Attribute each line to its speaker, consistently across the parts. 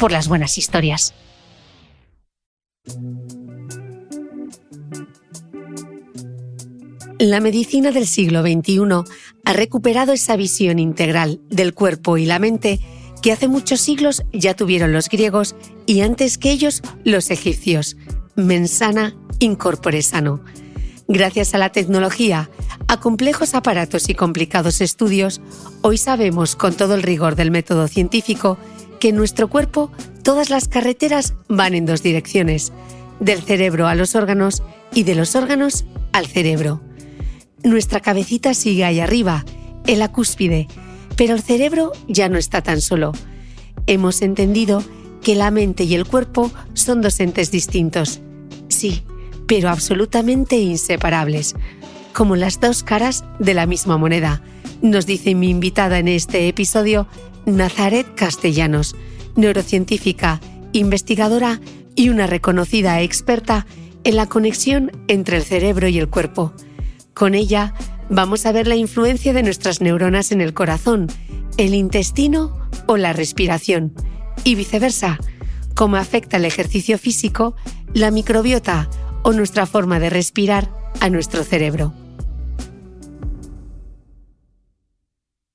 Speaker 1: por las buenas historias. La medicina del siglo XXI ha recuperado esa visión integral del cuerpo y la mente que hace muchos siglos ya tuvieron los griegos y antes que ellos los egipcios. Mensana incorpore sano. Gracias a la tecnología, a complejos aparatos y complicados estudios, hoy sabemos con todo el rigor del método científico que en nuestro cuerpo todas las carreteras van en dos direcciones, del cerebro a los órganos y de los órganos al cerebro. Nuestra cabecita sigue ahí arriba, en la cúspide, pero el cerebro ya no está tan solo. Hemos entendido que la mente y el cuerpo son dos entes distintos. Sí, pero absolutamente inseparables, como las dos caras de la misma moneda, nos dice mi invitada en este episodio, Nazaret Castellanos, neurocientífica, investigadora y una reconocida experta en la conexión entre el cerebro y el cuerpo. Con ella vamos a ver la influencia de nuestras neuronas en el corazón, el intestino o la respiración, y viceversa, cómo afecta el ejercicio físico, la microbiota o nuestra forma de respirar a nuestro cerebro.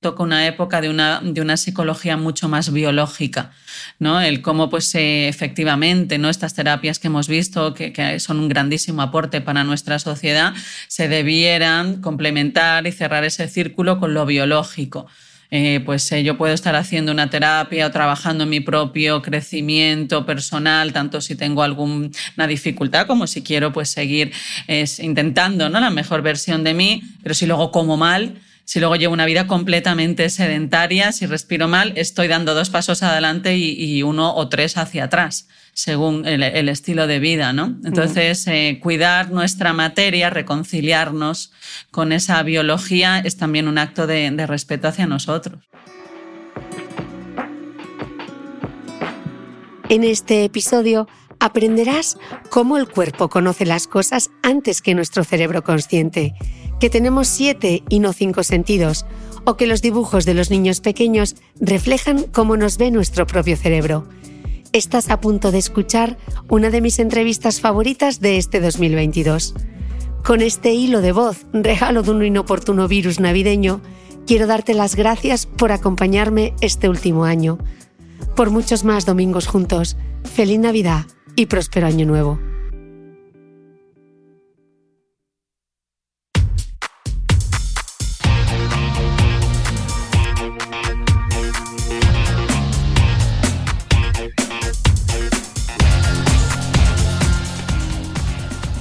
Speaker 2: Toca una época de una, de una psicología mucho más biológica, ¿no? El cómo, pues, eh, efectivamente, ¿no? Estas terapias que hemos visto, que, son un grandísimo aporte para nuestra sociedad, se debieran complementar y cerrar ese círculo con lo biológico. Eh, pues eh, yo puedo estar haciendo una terapia o trabajando en mi propio crecimiento personal, tanto si tengo alguna dificultad como si quiero pues seguir intentando ¿no? la mejor versión de mí, pero si luego como mal, Si luego llevo una vida completamente sedentaria, si respiro mal, estoy dando dos pasos adelante y, uno o tres hacia atrás, según el, estilo de vida, ¿no? Entonces, eh, cuidar nuestra materia, reconciliarnos con esa biología es también un acto de respeto hacia nosotros.
Speaker 1: En este episodio aprenderás cómo el cuerpo conoce las cosas antes que nuestro cerebro consciente, que tenemos siete y no cinco sentidos, o que los dibujos de los niños pequeños reflejan cómo nos ve nuestro propio cerebro. Estás a punto de escuchar una de mis entrevistas favoritas de este 2022. Con este hilo de voz, regalo de un inoportuno virus navideño, quiero darte las gracias por acompañarme este último año por muchos más domingos juntos. Feliz Navidad y próspero Año Nuevo.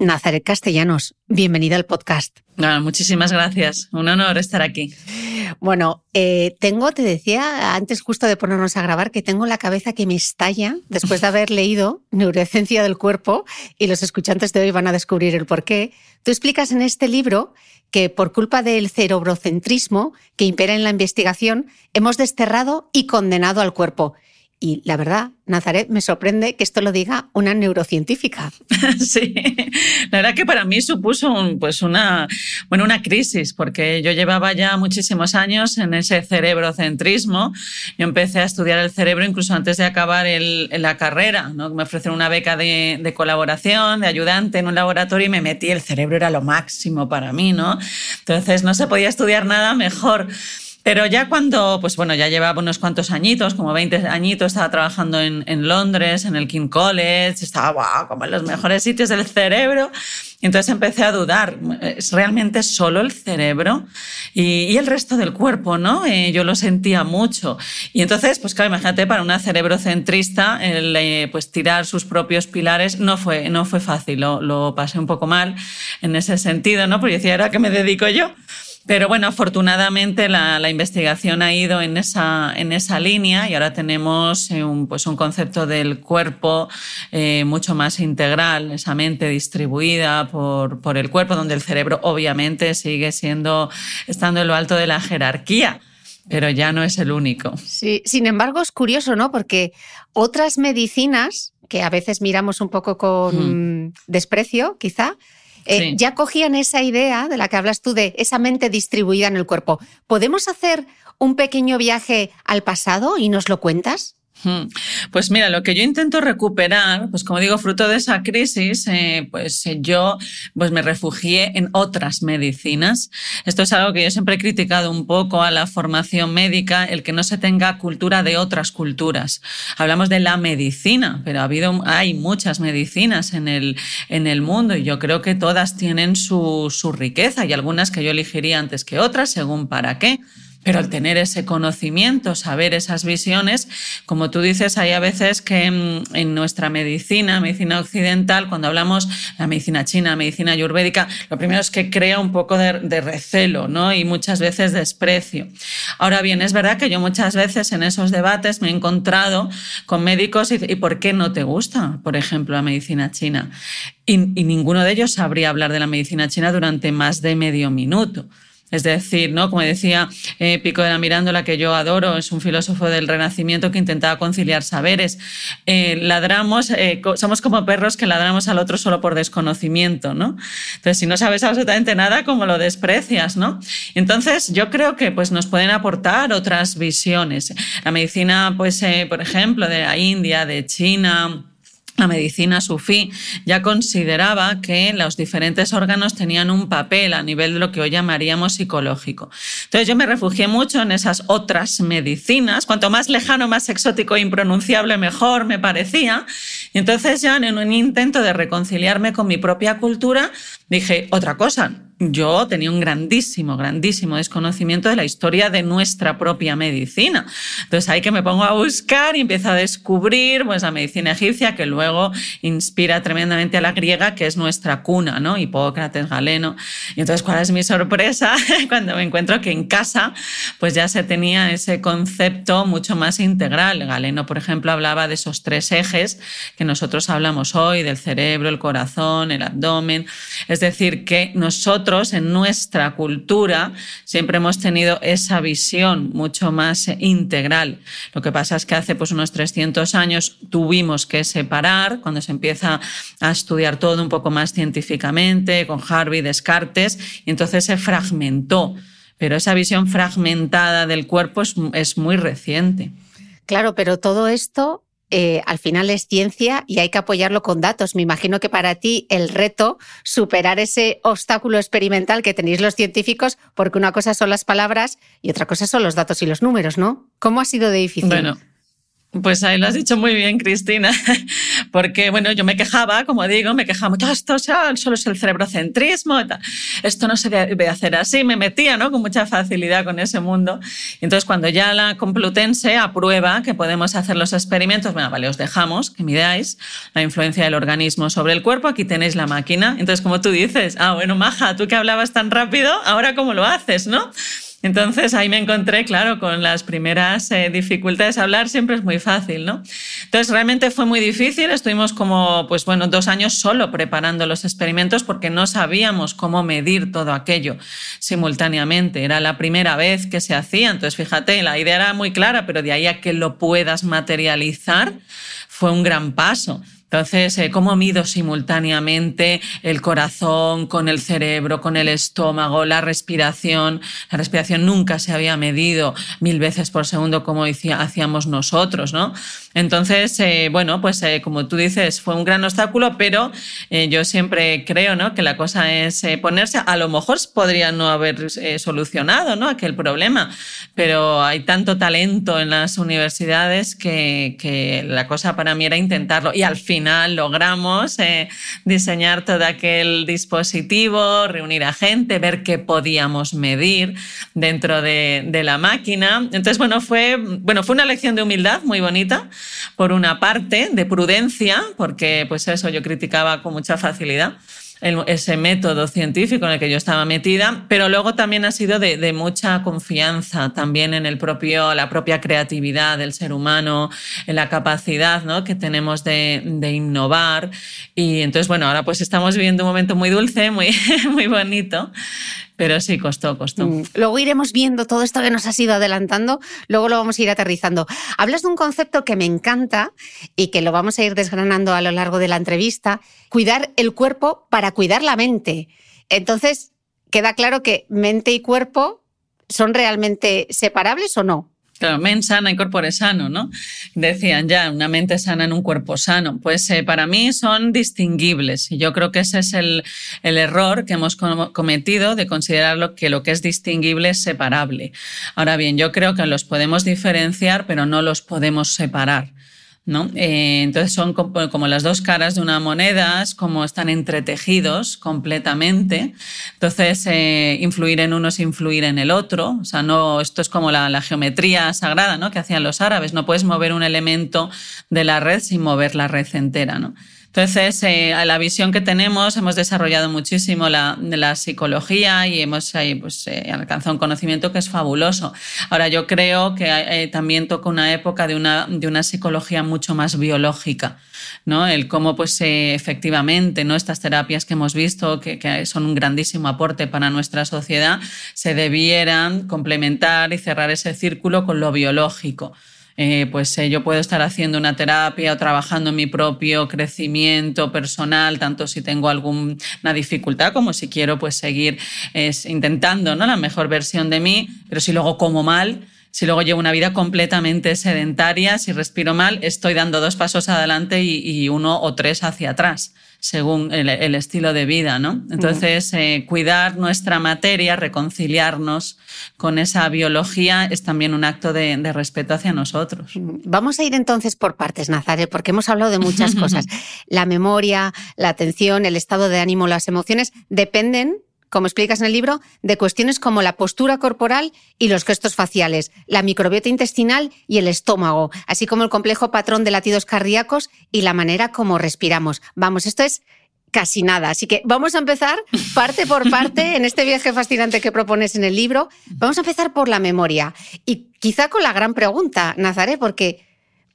Speaker 1: Nazaret Castellanos, bienvenida al podcast.
Speaker 2: muchísimas gracias. Un honor estar aquí.
Speaker 1: Bueno, eh, tengo, te decía antes justo de ponernos a grabar, que tengo la cabeza que me estalla después de haber leído Neurociencia del Cuerpo y los escuchantes de hoy van a descubrir el por qué. Tú explicas en este libro que por culpa del cerebrocentrismo que impera en la investigación, hemos desterrado y condenado al cuerpo. Y la verdad, Nazaret, me sorprende que esto lo diga una neurocientífica.
Speaker 2: Sí, la verdad que para mí supuso pues una, bueno, una crisis, porque yo llevaba ya muchísimos años en ese cerebrocentrismo. Yo empecé a estudiar el cerebro incluso antes de acabar la carrera. ¿no? Me ofrecieron una beca de, de, colaboración, de ayudante en un laboratorio y me metí. El cerebro era lo máximo para mí, ¿no? Entonces no se podía estudiar nada mejor. Pero ya cuando, pues bueno, ya llevaba unos cuantos añitos, como 20 añitos, estaba trabajando en, en Londres, en el King College, estaba wow, como en los mejores sitios del cerebro. Entonces empecé a dudar, ¿es realmente solo el cerebro y, y el resto del cuerpo, no? Eh, yo lo sentía mucho. Y entonces, pues claro, imagínate, para una cerebrocentrista, el, eh, pues tirar sus propios pilares no fue, no fue fácil, lo, lo pasé un poco mal en ese sentido, ¿no? Porque decía, ¿ahora qué me dedico yo? Pero bueno, afortunadamente la, investigación ha ido en esa, en esa línea y ahora tenemos eh, un, pues un concepto del cuerpo eh, mucho más integral, esa mente distribuida por, por el cuerpo, donde el cerebro obviamente sigue siendo, estando en lo alto de la jerarquía pero ya no es el único.
Speaker 1: Sí, sin embargo es curioso, ¿no? Porque otras medicinas que a veces miramos un poco con hmm. desprecio, quizá, eh, ya cogían esa idea de la que hablas tú, de esa mente distribuida en el cuerpo. ¿Podemos hacer un pequeño viaje al pasado y nos lo cuentas?
Speaker 2: Hmm. Pues mira, lo que yo intento recuperar, pues como digo, fruto de esa crisis, eh, pues eh, yo pues me refugié en otras medicinas. Esto es algo que yo siempre he criticado un poco a la formación médica, el que no se tenga cultura de otras culturas. Hablamos de la medicina, pero ha habido, hay muchas medicinas en el, en el mundo y yo creo que todas tienen su, su riqueza y algunas que yo elegiría antes que otras, según para qué. Pero al tener ese conocimiento, saber esas visiones, como tú dices, hay a veces que mm, en nuestra medicina, medicina occidental, cuando hablamos de la medicina china, medicina ayurvédica, lo primero es que crea un poco de, recelo, ¿no? Y muchas veces desprecio. Ahora bien, es verdad que yo muchas veces en esos debates me he encontrado con médicos y, ¿y por qué no te gusta, por ejemplo, la medicina china? y ninguno de ellos sabría hablar de la medicina china durante más de medio minuto. Es decir, ¿no? como decía eh, Pico de la Mirándola, que yo adoro, es un filósofo del Renacimiento que intentaba conciliar saberes. Eh, ladramos, eh, somos como perros que ladramos al otro solo por desconocimiento, ¿no? Entonces, si no sabes absolutamente nada, como lo desprecias, ¿no? Entonces, yo creo que pues, nos pueden aportar otras visiones. La medicina, pues, por ejemplo, de la India, de China, la medicina sufí ya consideraba que los diferentes órganos tenían un papel a nivel de lo que hoy llamaríamos psicológico. Entonces yo me refugié mucho en esas otras medicinas, cuanto más lejano, más exótico e impronunciable, mejor me parecía. Y entonces ya en un intento de reconciliarme con mi propia cultura, dije, otra cosa, yo tenía un grandísimo, grandísimo desconocimiento de la historia de nuestra propia medicina. Entonces ahí que me pongo a buscar y empiezo a descubrir pues, la medicina egipcia que luego inspira tremendamente a la griega, que es nuestra cuna, ¿no? Hipócrates, Galeno. Y entonces, ¿cuál es mi sorpresa? Cuando me encuentro que en casa pues ya se tenía ese concepto mucho más integral. Galeno, por ejemplo, hablaba de esos tres ejes que nosotros hablamos hoy, del cerebro, el corazón, el abdomen. Es decir, que nosotros en nuestra cultura siempre hemos tenido esa visión mucho más integral. Lo que pasa es que hace pues, unos 300 años tuvimos que separar, cuando se empieza a estudiar todo un poco más científicamente, con Harvey, Descartes, y entonces se fragmentó. Pero esa visión fragmentada del cuerpo es muy reciente.
Speaker 1: Claro, pero todo esto eh, al final es ciencia y hay que apoyarlo con datos. Me imagino que para ti el reto, superar ese obstáculo experimental que tenéis los científicos, porque una cosa son las palabras y otra cosa son los datos y los números, ¿no? ¿Cómo ha sido de difícil?
Speaker 2: Bueno, pues ahí lo has dicho muy bien, Cristina, porque bueno, yo me quejaba, como digo, me quejaba mucho, ah, esto solo es el cerebrocentrismo, esto no se debe hacer así, me metía ¿no? con mucha facilidad con ese mundo. entonces cuando ya la Complutense aprueba que podemos hacer los experimentos, bueno, vale, os dejamos que midáis la influencia del organismo sobre el cuerpo, aquí tenéis la máquina. Entonces, como tú dices, ah, bueno, Maja, tú que hablabas tan rápido, ahora cómo lo haces, ¿no? Entonces ahí me encontré, claro, con las primeras eh, dificultades. Hablar siempre es muy fácil, ¿no? Entonces realmente fue muy difícil. Estuvimos como, pues bueno, dos años solo preparando los experimentos porque no sabíamos cómo medir todo aquello simultáneamente. Era la primera vez que se hacía. Entonces, fíjate, la idea era muy clara, pero de ahí a que lo puedas materializar fue un gran paso. Entonces, eh, ¿cómo mido simultáneamente el corazón con el cerebro, con el estómago, la respiración? La respiración nunca se había medido mil veces por segundo como hacíamos nosotros, ¿no? Entonces, eh, bueno, pues eh, como tú dices, fue un gran obstáculo, pero yo siempre creo, ¿no? Que la cosa es ponerse, a lo mejor podría no haber solucionado, ¿no? Aquel problema, pero hay tanto talento en las universidades que, que la cosa para mí era intentarlo y al fin logramos eh, diseñar todo aquel dispositivo, reunir a gente, ver qué podíamos medir dentro de, de, la máquina. Entonces, bueno fue, bueno, fue una lección de humildad muy bonita, por una parte, de prudencia, porque pues eso yo criticaba con mucha facilidad ese método científico en el que yo estaba metida, pero luego también ha sido de, mucha confianza también en el propio, la propia creatividad del ser humano, en la capacidad ¿no? que tenemos de, de, innovar. Y entonces, bueno, ahora pues estamos viviendo un momento muy dulce, muy, muy bonito, pero sí, costó, costó. Mm.
Speaker 1: Luego iremos viendo todo esto que nos has ido adelantando, luego lo vamos a ir aterrizando. Hablas de un concepto que me encanta y que lo vamos a ir desgranando a lo largo de la entrevista, cuidar el cuerpo para cuidar la mente. Entonces, queda claro que mente y cuerpo son realmente separables o no?
Speaker 2: Claro, mente sana y cuerpo sano, ¿no? Decían ya, una mente sana en un cuerpo sano. Pues eh, para mí son distinguibles y yo creo que ese es el, el error que hemos cometido de considerar que lo que es distinguible es separable. Ahora bien, yo creo que los podemos diferenciar, pero no los podemos separar. ¿No? Eh, entonces son como, las dos caras de una moneda, como están entretejidos completamente. Entonces, eh, influir en uno es influir en el otro. O sea, no, esto es como la, la, geometría sagrada ¿no? que hacían los árabes. No puedes mover un elemento de la red sin mover la red entera. ¿no? Entonces, eh, a la visión que tenemos, hemos desarrollado muchísimo la, psicología y hemos eh, pues, eh, alcanzado un conocimiento que es fabuloso. Ahora, yo creo que también toca una época de una, de una psicología mucho más biológica. ¿no? El cómo, pues, efectivamente, ¿no? estas terapias que hemos visto, que, que, son un grandísimo aporte para nuestra sociedad, se debieran complementar y cerrar ese círculo con lo biológico. Eh, pues eh, yo puedo estar haciendo una terapia o trabajando en mi propio crecimiento personal, tanto si tengo alguna dificultad como si quiero pues seguir intentando ¿no? la mejor versión de mí, pero si luego como mal, Si luego llevo una vida completamente sedentaria, si respiro mal, estoy dando dos pasos adelante y, uno o tres hacia atrás según el, estilo de vida, ¿no? Entonces, eh, cuidar nuestra materia, reconciliarnos con esa biología es también un acto de, respeto hacia nosotros.
Speaker 1: Vamos a ir entonces por partes, Nazaret, porque hemos hablado de muchas cosas. La memoria, la atención, el estado de ánimo, las emociones dependen como explicas en el libro, de cuestiones como la postura corporal y los gestos faciales, la microbiota intestinal y el estómago, así como el complejo patrón de latidos cardíacos y la manera como respiramos. Vamos, esto es casi nada. Así que vamos a empezar parte por parte en este viaje fascinante que propones en el libro. Vamos a empezar por la memoria y quizá con la gran pregunta, Nazaré, porque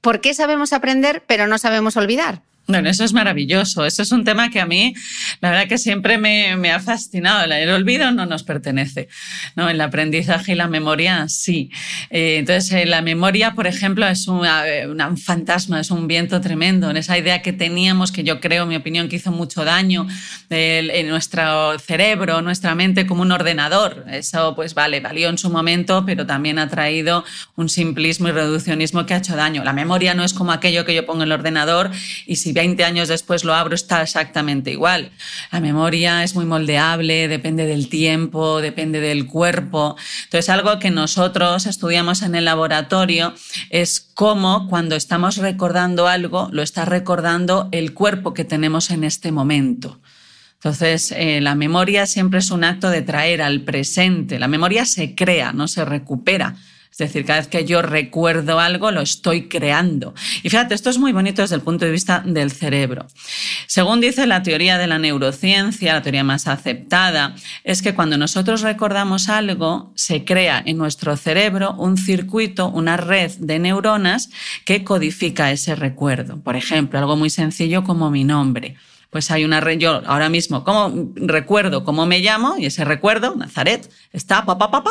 Speaker 1: ¿por qué sabemos aprender pero no sabemos olvidar?
Speaker 2: Bueno, eso es maravilloso. Eso es un tema que a mí, la verdad que siempre me, me ha fascinado. El olvido no nos pertenece. ¿no? El aprendizaje y la memoria sí. Eh, entonces, eh, la memoria, por ejemplo, es eh, un fantasma, es un viento tremendo. En esa idea que teníamos, que yo creo, en mi opinión, que hizo mucho daño en nuestro cerebro, nuestra mente como un ordenador. Eso, pues vale, valió en su momento, pero también ha traído un simplismo y reduccionismo que ha hecho daño. La memoria no es como aquello que yo pongo en el ordenador y si 20 años después lo abro, está exactamente igual. La memoria es muy moldeable, depende del tiempo, depende del cuerpo. Entonces, algo que nosotros estudiamos en el laboratorio es cómo cuando estamos recordando algo, lo está recordando el cuerpo que tenemos en este momento. Entonces, eh, la memoria siempre es un acto de traer al presente. La memoria se crea, no se recupera. Es decir, cada vez que yo recuerdo algo, lo estoy creando. Y fíjate, esto es muy bonito desde el punto de vista del cerebro. Según dice la teoría de la neurociencia, la teoría más aceptada, es que cuando nosotros recordamos algo, se crea en nuestro cerebro un circuito, una red de neuronas que codifica ese recuerdo. Por ejemplo, algo muy sencillo como mi nombre pues hay una red, yo ahora mismo como recuerdo cómo me llamo y ese recuerdo, Nazaret, está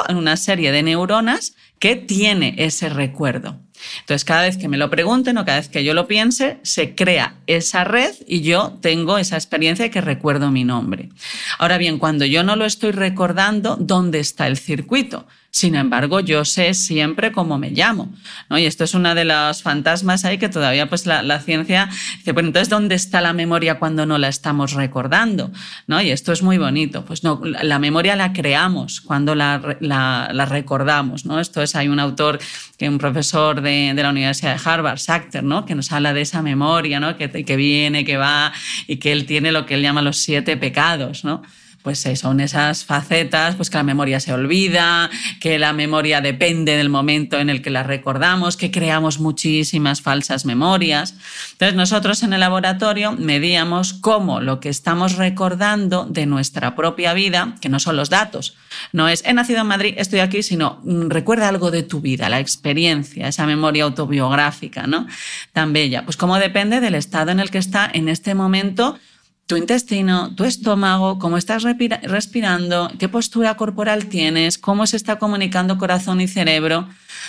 Speaker 2: en una serie de neuronas que tiene ese recuerdo. Entonces, cada vez que me lo pregunten o cada vez que yo lo piense, se crea esa red y yo tengo esa experiencia de que recuerdo mi nombre. Ahora bien, cuando yo no lo estoy recordando, ¿dónde está el circuito? Sin embargo, yo sé siempre cómo me llamo. ¿no? Y esto es una de las fantasmas ahí que todavía pues la, ciencia dice, bueno, entonces, ¿dónde está la memoria cuando no la estamos recordando? ¿no? Y esto es muy bonito. Pues no, la memoria la creamos cuando la, recordamos. ¿no? Esto es, hay un autor, que un profesor de, de la Universidad de Harvard, Sachter, ¿no? que nos habla de esa memoria ¿no? que, que viene, que va y que él tiene lo que él llama los siete pecados. ¿no? Pues son esas facetas, pues que la memoria se olvida, que la memoria depende del momento en el que la recordamos, que creamos muchísimas falsas memorias. Entonces nosotros en el laboratorio medíamos cómo lo que estamos recordando de nuestra propia vida, que no son los datos, no es he nacido en Madrid, estoy aquí, sino mm, recuerda algo de tu vida, la experiencia, esa memoria autobiográfica, ¿no? Tan bella. Pues cómo depende del estado en el que está en este momento tu intestino, tu estómago, cómo estás respirando, qué postura corporal tienes, cómo se está comunicando corazón y cerebro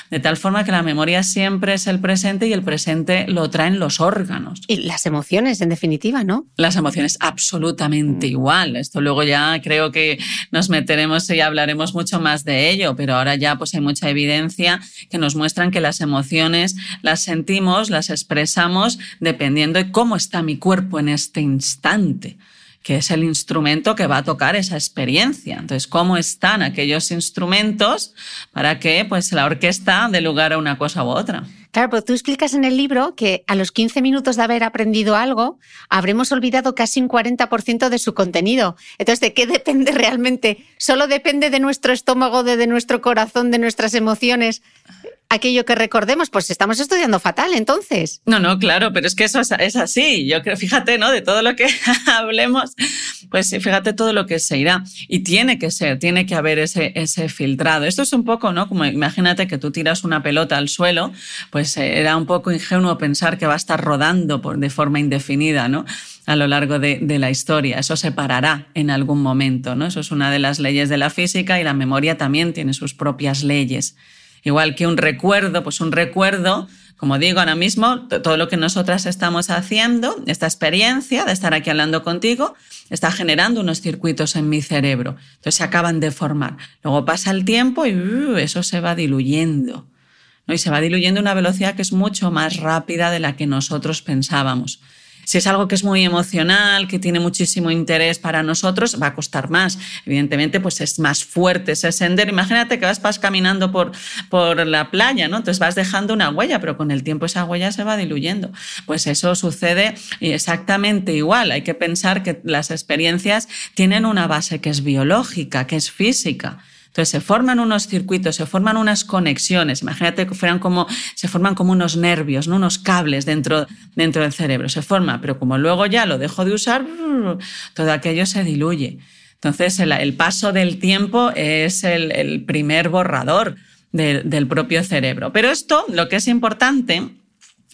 Speaker 2: de tal forma que la memoria siempre es el presente y el presente lo traen los órganos.
Speaker 1: Y las emociones, en definitiva, ¿no?
Speaker 2: Las emociones, absolutamente igual. Esto luego ya creo que nos meteremos y hablaremos mucho más de ello, pero ahora ya pues hay mucha evidencia que nos muestran que las emociones las sentimos, las expresamos dependiendo de cómo está mi cuerpo en este instante que es el instrumento que va a tocar esa experiencia. Entonces, ¿cómo están aquellos instrumentos para que pues, la orquesta dé lugar a una cosa u otra?
Speaker 1: Claro, pero tú explicas en el libro que a los 15 minutos de haber aprendido algo, habremos olvidado casi un 40% de su contenido. Entonces, ¿de qué depende realmente? ¿Solo depende de nuestro estómago, de, de nuestro corazón, de nuestras emociones? Aquello que recordemos, pues estamos estudiando fatal entonces.
Speaker 2: No, no, claro, pero es que eso es, así. Yo creo, fíjate, ¿no? De todo lo que hablemos, pues fíjate todo lo que se irá. Y tiene que ser, tiene que haber ese, ese filtrado. Esto es un poco, ¿no? Como imagínate que tú tiras una pelota al suelo, pues eh, era un poco ingenuo pensar que va a estar rodando por, de forma indefinida, ¿no? a lo largo de, de, la historia. Eso se parará en algún momento, ¿no? Eso es una de las leyes de la física y la memoria también tiene sus propias leyes. Igual que un recuerdo, pues un recuerdo, como digo ahora mismo, todo lo que nosotras estamos haciendo, esta experiencia de estar aquí hablando contigo, está generando unos circuitos en mi cerebro. Entonces se acaban de formar. Luego pasa el tiempo y uh, eso se va diluyendo. y se va diluyendo a una velocidad que es mucho más rápida de la que nosotros pensábamos. Si es algo que es muy emocional, que tiene muchísimo interés para nosotros, va a costar más. Evidentemente, pues es más fuerte ese sender. Imagínate que vas, vas caminando por, por la playa, ¿no? Entonces vas dejando una huella, pero con el tiempo esa huella se va diluyendo. Pues eso sucede exactamente igual. Hay que pensar que las experiencias tienen una base que es biológica, que es física. Entonces se forman unos circuitos, se forman unas conexiones. Imagínate que fueran como, se forman como unos nervios, ¿no? unos cables dentro, dentro del cerebro. Se forma, pero como luego ya lo dejo de usar, todo aquello se diluye. Entonces el, paso del tiempo es el, primer borrador del propio cerebro. Pero esto, lo que es importante,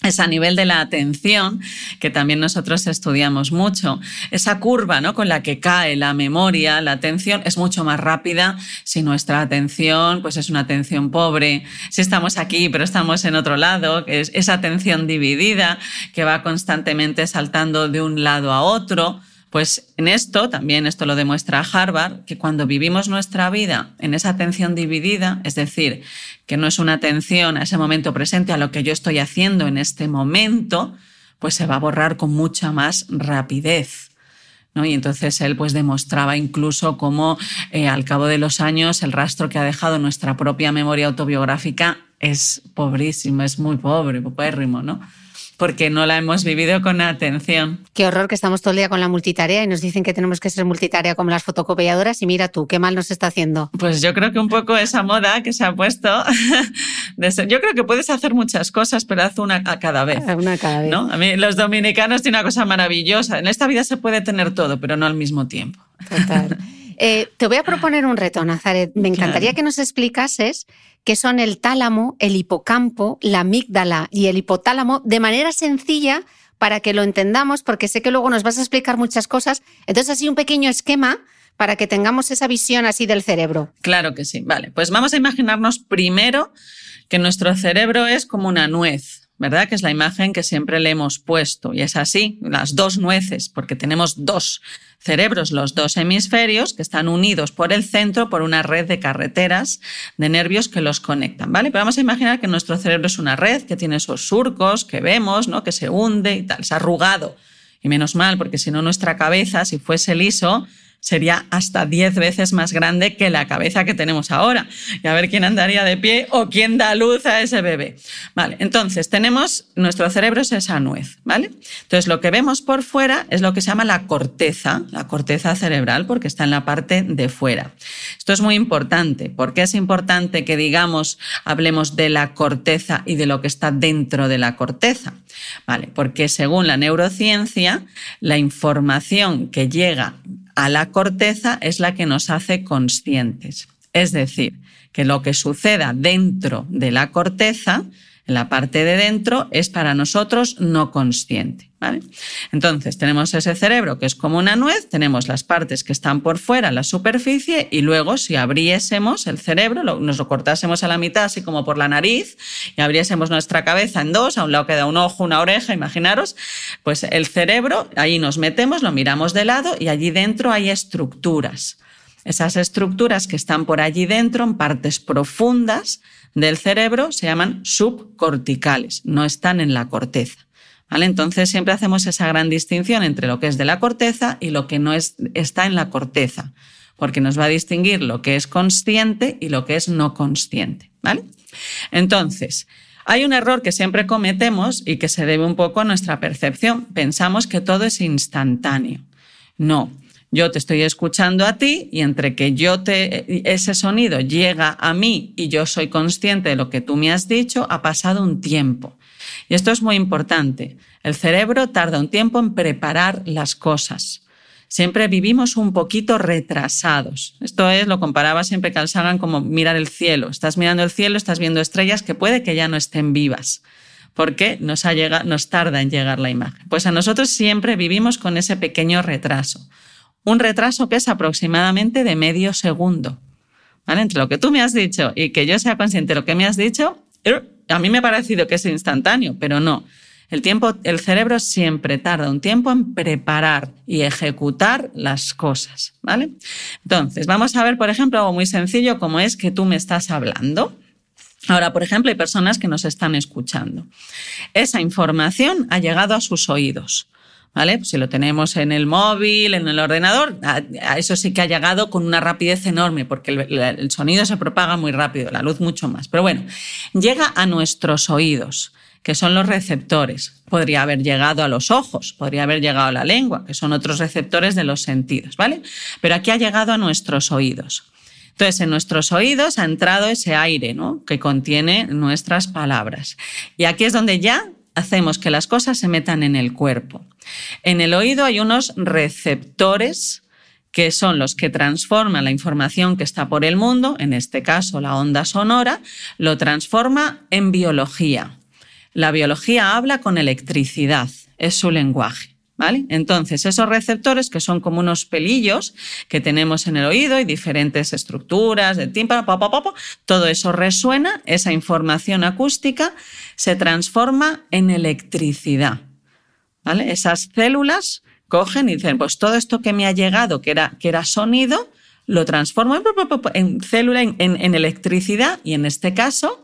Speaker 2: es a nivel de la atención, que también nosotros estudiamos mucho. Esa curva ¿no? con la que cae la memoria, la atención, es mucho más rápida si nuestra atención pues es una atención pobre, si estamos aquí pero estamos en otro lado, es esa atención dividida que va constantemente saltando de un lado a otro. Pues en esto, también esto lo demuestra Harvard, que cuando vivimos nuestra vida en esa atención dividida, es decir, que no es una atención a ese momento presente, a lo que yo estoy haciendo en este momento, pues se va a borrar con mucha más rapidez. ¿no? Y entonces él pues demostraba incluso cómo eh, al cabo de los años el rastro que ha dejado nuestra propia memoria autobiográfica es pobrísimo, es muy pobre, popérrimo, ¿no? Porque no la hemos vivido con atención.
Speaker 1: Qué horror que estamos todo el día con la multitarea y nos dicen que tenemos que ser multitarea como las fotocopiadoras y mira tú, qué mal nos está haciendo.
Speaker 2: Pues yo creo que un poco esa moda que se ha puesto, yo creo que puedes hacer muchas cosas, pero haz una a cada vez.
Speaker 1: Una a cada vez.
Speaker 2: ¿no? A mí los dominicanos tienen una cosa maravillosa. En esta vida se puede tener todo, pero no al mismo tiempo.
Speaker 1: Total. Eh, te voy a proponer un reto, Nazaret. Me encantaría que nos explicases qué son el tálamo, el hipocampo, la amígdala y el hipotálamo de manera sencilla para que lo entendamos, porque sé que luego nos vas a explicar muchas cosas. Entonces, así un pequeño esquema para que tengamos esa visión así del cerebro.
Speaker 2: Claro que sí. Vale, pues vamos a imaginarnos primero que nuestro cerebro es como una nuez. ¿Verdad? Que es la imagen que siempre le hemos puesto. Y es así, las dos nueces, porque tenemos dos cerebros, los dos hemisferios, que están unidos por el centro por una red de carreteras de nervios que los conectan, ¿vale? Pero vamos a imaginar que nuestro cerebro es una red que tiene esos surcos que vemos, ¿no? Que se hunde y tal, se ha arrugado. Y menos mal, porque si no nuestra cabeza, si fuese liso, sería hasta 10 veces más grande que la cabeza que tenemos ahora. Y a ver quién andaría de pie o quién da luz a ese bebé. Vale, entonces tenemos, nuestro cerebro es esa nuez, ¿vale? Entonces lo que vemos por fuera es lo que se llama la corteza, la corteza cerebral, porque está en la parte de fuera. Esto es muy importante. ¿Por qué es importante que digamos, hablemos de la corteza y de lo que está dentro de la corteza? Vale, porque según la neurociencia, la información que llega a la corteza es la que nos hace conscientes. Es decir, que lo que suceda dentro de la corteza la parte de dentro es para nosotros no consciente. ¿vale? Entonces, tenemos ese cerebro que es como una nuez, tenemos las partes que están por fuera, la superficie, y luego si abriésemos el cerebro, nos lo cortásemos a la mitad, así como por la nariz, y abriésemos nuestra cabeza en dos, a un lado queda un ojo, una oreja, imaginaros, pues el cerebro, ahí nos metemos, lo miramos de lado y allí dentro hay estructuras. Esas estructuras que están por allí dentro, en partes profundas, del cerebro se llaman subcorticales, no están en la corteza. ¿Vale? Entonces siempre hacemos esa gran distinción entre lo que es de la corteza y lo que no es, está en la corteza, porque nos va a distinguir lo que es consciente y lo que es no consciente. ¿vale? Entonces, hay un error que siempre cometemos y que se debe un poco a nuestra percepción. Pensamos que todo es instantáneo. No, yo te estoy escuchando a ti y entre que yo te ese sonido llega a mí y yo soy consciente de lo que tú me has dicho, ha pasado un tiempo. Y esto es muy importante. El cerebro tarda un tiempo en preparar las cosas. Siempre vivimos un poquito retrasados. Esto es, lo comparaba siempre Carl Sagan como mirar el cielo. Estás mirando el cielo, estás viendo estrellas que puede que ya no estén vivas porque nos, nos tarda en llegar la imagen. Pues a nosotros siempre vivimos con ese pequeño retraso un retraso que es aproximadamente de medio segundo. ¿Vale? Entre lo que tú me has dicho y que yo sea consciente de lo que me has dicho, er, a mí me ha parecido que es instantáneo, pero no. El tiempo, el cerebro siempre tarda un tiempo en preparar y ejecutar las cosas, ¿vale? Entonces, vamos a ver, por ejemplo, algo muy sencillo como es que tú me estás hablando. Ahora, por ejemplo, hay personas que nos están escuchando. Esa información ha llegado a sus oídos. ¿Vale? Pues si lo tenemos en el móvil, en el ordenador, a eso sí que ha llegado con una rapidez enorme, porque el, sonido se propaga muy rápido, la luz mucho más. Pero bueno, llega a nuestros oídos, que son los receptores. Podría haber llegado a los ojos, podría haber llegado a la lengua, que son otros receptores de los sentidos, ¿vale? Pero aquí ha llegado a nuestros oídos. Entonces, en nuestros oídos ha entrado ese aire ¿no? que contiene nuestras palabras. Y aquí es donde ya hacemos que las cosas se metan en el cuerpo. En el oído hay unos receptores que son los que transforman la información que está por el mundo, en este caso la onda sonora, lo transforma en biología. La biología habla con electricidad, es su lenguaje. ¿Vale? Entonces, esos receptores que son como unos pelillos que tenemos en el oído y diferentes estructuras de tímpano, todo eso resuena, esa información acústica se transforma en electricidad. ¿Vale? Esas células cogen y dicen, pues todo esto que me ha llegado, que era, que era sonido, lo transformo en, célula, en electricidad y en este caso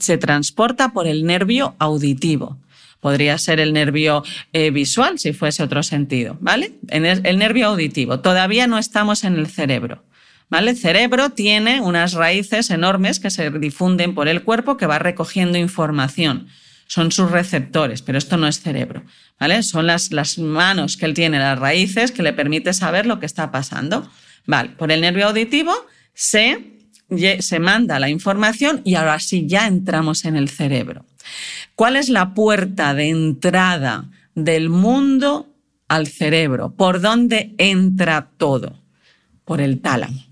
Speaker 2: se transporta por el nervio auditivo. Podría ser el nervio eh, visual si fuese otro sentido, ¿vale? el, nervio auditivo. Todavía no estamos en el cerebro. ¿Vale? El cerebro tiene unas raíces enormes que se difunden por el cuerpo que va recogiendo información. Son sus receptores, pero esto no es cerebro. ¿vale? Son las, las manos que él tiene, las raíces, que le permite saber lo que está pasando. Vale, por el nervio auditivo se, se manda la información y ahora sí ya entramos en el cerebro. ¿Cuál es la puerta de entrada del mundo al cerebro? ¿Por dónde entra todo? Por el tálamo.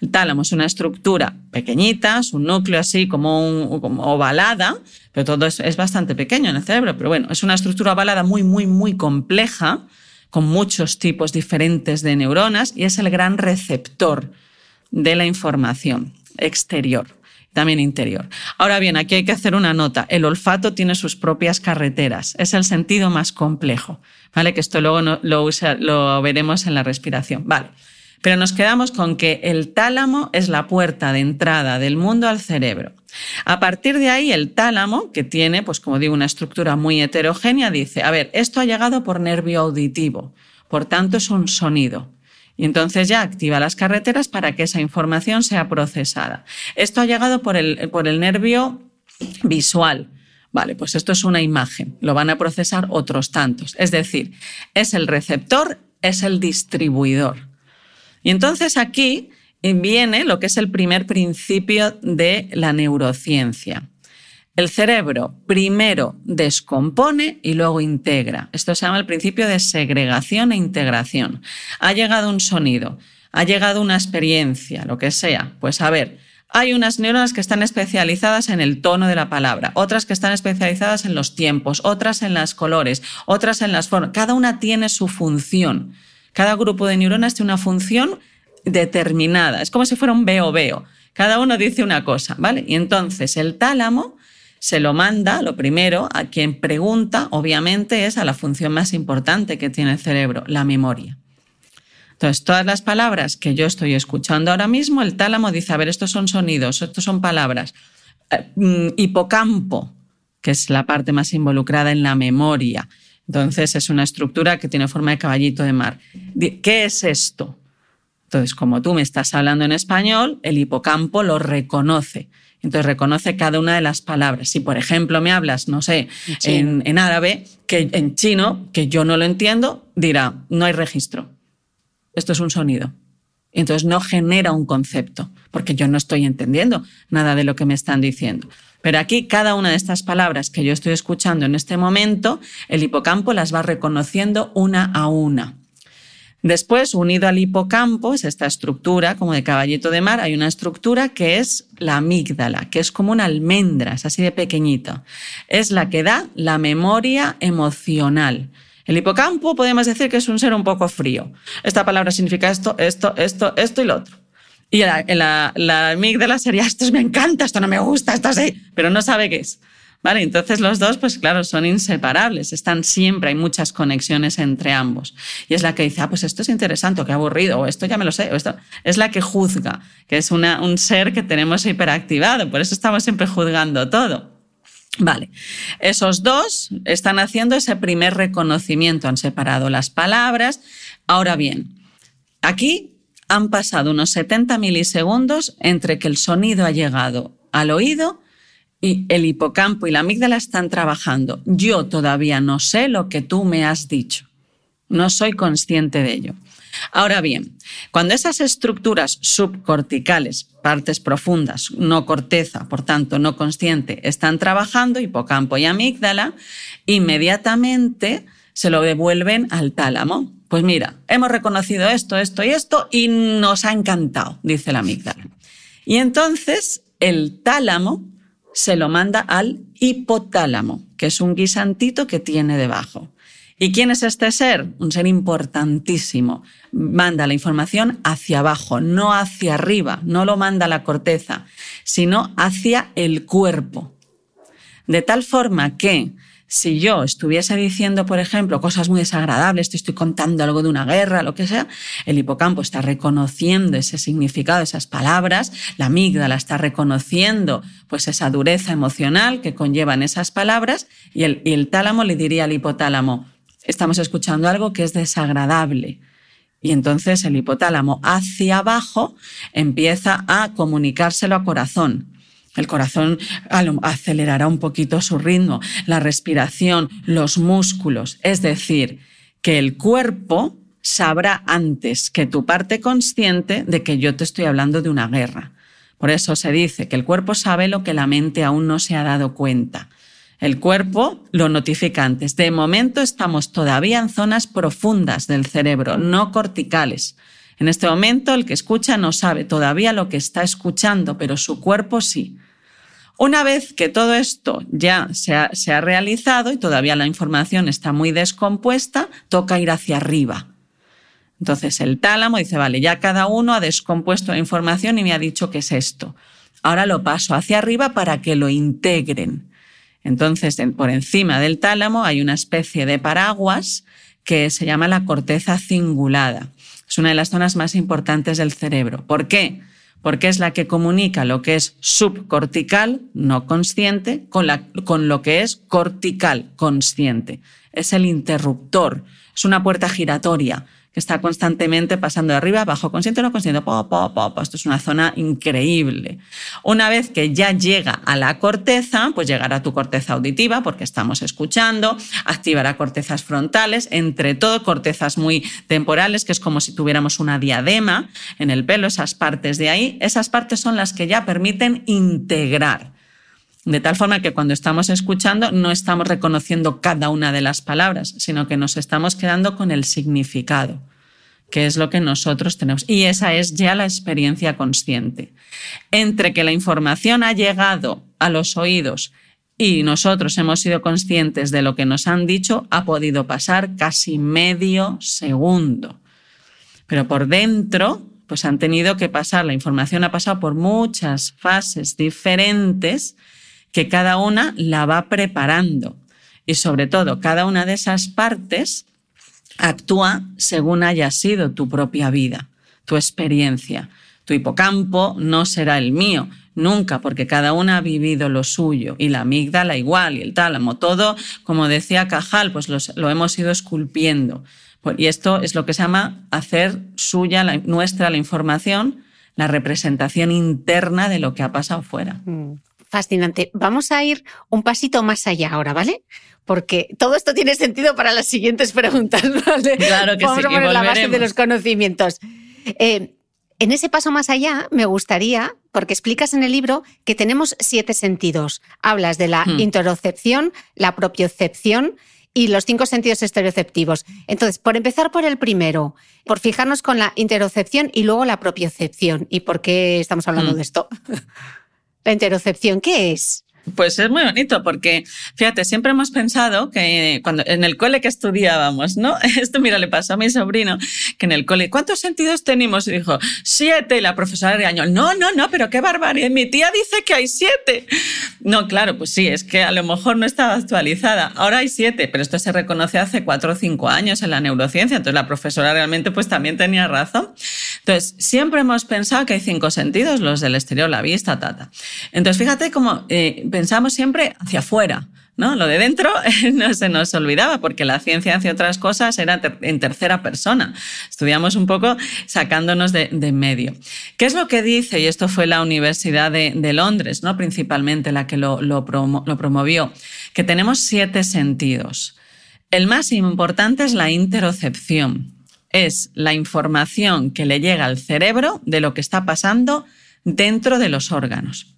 Speaker 2: El tálamo es una estructura pequeñita, es un núcleo así como, ovalada, pero todo es, bastante pequeño en el cerebro, pero bueno, es una estructura ovalada muy, muy, muy compleja, con muchos tipos diferentes de neuronas y es el gran receptor de la información exterior también interior. Ahora bien, aquí hay que hacer una nota. El olfato tiene sus propias carreteras. Es el sentido más complejo, ¿vale? Que esto luego lo, lo veremos en la respiración. Vale. Pero nos quedamos con que el tálamo es la puerta de entrada del mundo al cerebro. A partir de ahí, el tálamo, que tiene, pues como digo, una estructura muy heterogénea, dice, a ver, esto ha llegado por nervio auditivo, por tanto es un sonido. Y entonces ya activa las carreteras para que esa información sea procesada. Esto ha llegado por el, por el nervio visual. Vale, pues esto es una imagen. Lo van a procesar otros tantos. Es decir, es el receptor, es el distribuidor. Y entonces aquí viene lo que es el primer principio de la neurociencia. El cerebro primero descompone y luego integra. Esto se llama el principio de segregación e integración. Ha llegado un sonido, ha llegado una experiencia, lo que sea. Pues a ver, hay unas neuronas que están especializadas en el tono de la palabra, otras que están especializadas en los tiempos, otras en los colores, otras en las formas. Cada una tiene su función. Cada grupo de neuronas tiene una función determinada. Es como si fuera un veo veo. Cada uno dice una cosa, ¿vale? Y entonces el tálamo se lo manda, lo primero, a quien pregunta, obviamente, es a la función más importante que tiene el cerebro, la memoria. Entonces, todas las palabras que yo estoy escuchando ahora mismo, el tálamo dice, a ver, estos son sonidos, estos son palabras. Eh, mm, hipocampo, que es la parte más involucrada en la memoria. Entonces, es una estructura que tiene forma de caballito de mar. ¿Qué es esto? Entonces, como tú me estás hablando en español, el hipocampo lo reconoce. Entonces reconoce cada una de las palabras. Si, por ejemplo, me hablas, no sé, en, árabe, que en chino, que yo no lo entiendo, dirá, no hay registro. Esto es un sonido. Entonces no genera un concepto, porque yo no estoy entendiendo nada de lo que me están diciendo. Pero aquí cada una de estas palabras que yo estoy escuchando en este momento, el hipocampo las va reconociendo una a una. Después, unido al hipocampo, es esta estructura como de caballito de mar, hay una estructura que es la amígdala, que es como una almendra, es así de pequeñito. Es la que da la memoria emocional. El hipocampo podemos decir que es un ser un poco frío. Esta palabra significa esto, esto, esto, esto y lo otro. Y la, la, la amígdala sería, esto me encanta, esto no me gusta, esto sí, pero no sabe qué es. ¿Vale? Entonces los dos, pues claro, son inseparables, están siempre, hay muchas conexiones entre ambos. Y es la que dice, ah, pues esto es interesante, qué aburrido, o esto ya me lo sé, o esto es la que juzga, que es una, un ser que tenemos hiperactivado, por eso estamos siempre juzgando todo. Vale, esos dos están haciendo ese primer reconocimiento, han separado las palabras. Ahora bien, aquí han pasado unos 70 milisegundos entre que el sonido ha llegado al oído y el hipocampo y la amígdala están trabajando. Yo todavía no sé lo que tú me has dicho. No soy consciente de ello. Ahora bien, cuando esas estructuras subcorticales, partes profundas, no corteza, por tanto no consciente, están trabajando, hipocampo y amígdala, inmediatamente se lo devuelven al tálamo. Pues mira, hemos reconocido esto, esto y esto y nos ha encantado, dice la amígdala. Y entonces el tálamo se lo manda al hipotálamo, que es un guisantito que tiene debajo. ¿Y quién es este ser? Un ser importantísimo. Manda la información hacia abajo, no hacia arriba, no lo manda la corteza, sino hacia el cuerpo. De tal forma que si yo estuviese diciendo, por ejemplo, cosas muy desagradables, te estoy contando algo de una guerra, lo que sea, el hipocampo está reconociendo ese significado, esas palabras, la amígdala está reconociendo pues esa dureza emocional que conllevan esas palabras y el, y el tálamo le diría al hipotálamo, estamos escuchando algo que es desagradable. Y entonces el hipotálamo hacia abajo empieza a comunicárselo a corazón el corazón acelerará un poquito su ritmo, la respiración, los músculos. Es decir, que el cuerpo sabrá antes que tu parte consciente de que yo te estoy hablando de una guerra. Por eso se dice que el cuerpo sabe lo que la mente aún no se ha dado cuenta. El cuerpo lo notifica antes. De momento estamos todavía en zonas profundas del cerebro, no corticales. En este momento el que escucha no sabe todavía lo que está escuchando, pero su cuerpo sí. Una vez que todo esto ya se ha, realizado y todavía la información está muy descompuesta, toca ir hacia arriba. Entonces el tálamo dice, vale, ya cada uno ha descompuesto la información y me ha dicho qué es esto. Ahora lo paso hacia arriba para que lo integren. Entonces, por encima del tálamo hay una especie de paraguas que se llama la corteza cingulada. Es una de las zonas más importantes del cerebro. ¿Por qué? Porque es la que comunica lo que es subcortical, no consciente, con, con lo que es cortical, consciente. Es el interruptor, es una puerta giratoria que está constantemente pasando de arriba abajo, consciente o no consciente. Esto es una zona increíble. Una vez que ya llega a la corteza, pues llegará tu corteza auditiva, porque estamos escuchando, activará cortezas frontales, entre todo cortezas muy temporales, que es como si tuviéramos una diadema en el pelo, esas partes de ahí. Esas partes son las que ya permiten integrar. De tal forma que cuando estamos escuchando no estamos reconociendo cada una de las palabras, sino que nos estamos quedando con el significado, que es lo que nosotros tenemos. Y esa es ya la experiencia consciente. Entre que la información ha llegado a los oídos y nosotros hemos sido conscientes de lo que nos han dicho, ha podido pasar casi medio segundo. Pero por dentro, pues han tenido que pasar, la información ha pasado por muchas fases diferentes que cada una la va preparando. Y sobre todo, cada una de esas partes actúa según haya sido tu propia vida, tu experiencia. Tu hipocampo no será el mío, nunca, porque cada una ha vivido lo suyo y la amígdala igual y el tálamo, todo, como decía Cajal, pues lo hemos ido esculpiendo. Y esto es lo que se llama hacer suya, nuestra, la información, la representación interna de lo que ha pasado fuera. Mm
Speaker 1: fascinante. Vamos a ir un pasito más allá ahora, ¿vale? Porque todo esto tiene sentido para las siguientes preguntas, ¿vale?
Speaker 2: Claro que
Speaker 1: Vamos
Speaker 2: sí.
Speaker 1: a poner la base de los conocimientos. Eh, en ese paso más allá, me gustaría, porque explicas en el libro que tenemos siete sentidos. Hablas de la hmm. interocepción, la propiocepción y los cinco sentidos estereoceptivos. Entonces, por empezar por el primero, por fijarnos con la interocepción y luego la propiocepción. ¿Y por qué estamos hablando hmm. de esto? La interocepción, ¿qué es?
Speaker 2: Pues es muy bonito porque, fíjate, siempre hemos pensado que cuando en el cole que estudiábamos, ¿no? Esto, mira, le pasó a mi sobrino que en el cole, ¿cuántos sentidos tenemos? Y dijo, siete. Y la profesora de año, no, no, no, pero qué barbaridad. Mi tía dice que hay siete. No, claro, pues sí, es que a lo mejor no estaba actualizada. Ahora hay siete, pero esto se reconoce hace cuatro o cinco años en la neurociencia. Entonces la profesora realmente pues también tenía razón. Entonces, siempre hemos pensado que hay cinco sentidos, los del exterior, la vista, tata. Entonces, fíjate cómo eh, pensamos siempre hacia afuera. ¿no? Lo de dentro no se nos olvidaba porque la ciencia hacia otras cosas era en tercera persona. Estudiamos un poco sacándonos de, medio. ¿Qué es lo que dice? Y esto fue la Universidad de, Londres, ¿no? principalmente la que lo, lo promovió, que tenemos siete sentidos. El más importante es la interocepción. Es la información que le llega al cerebro de lo que está pasando dentro de los órganos.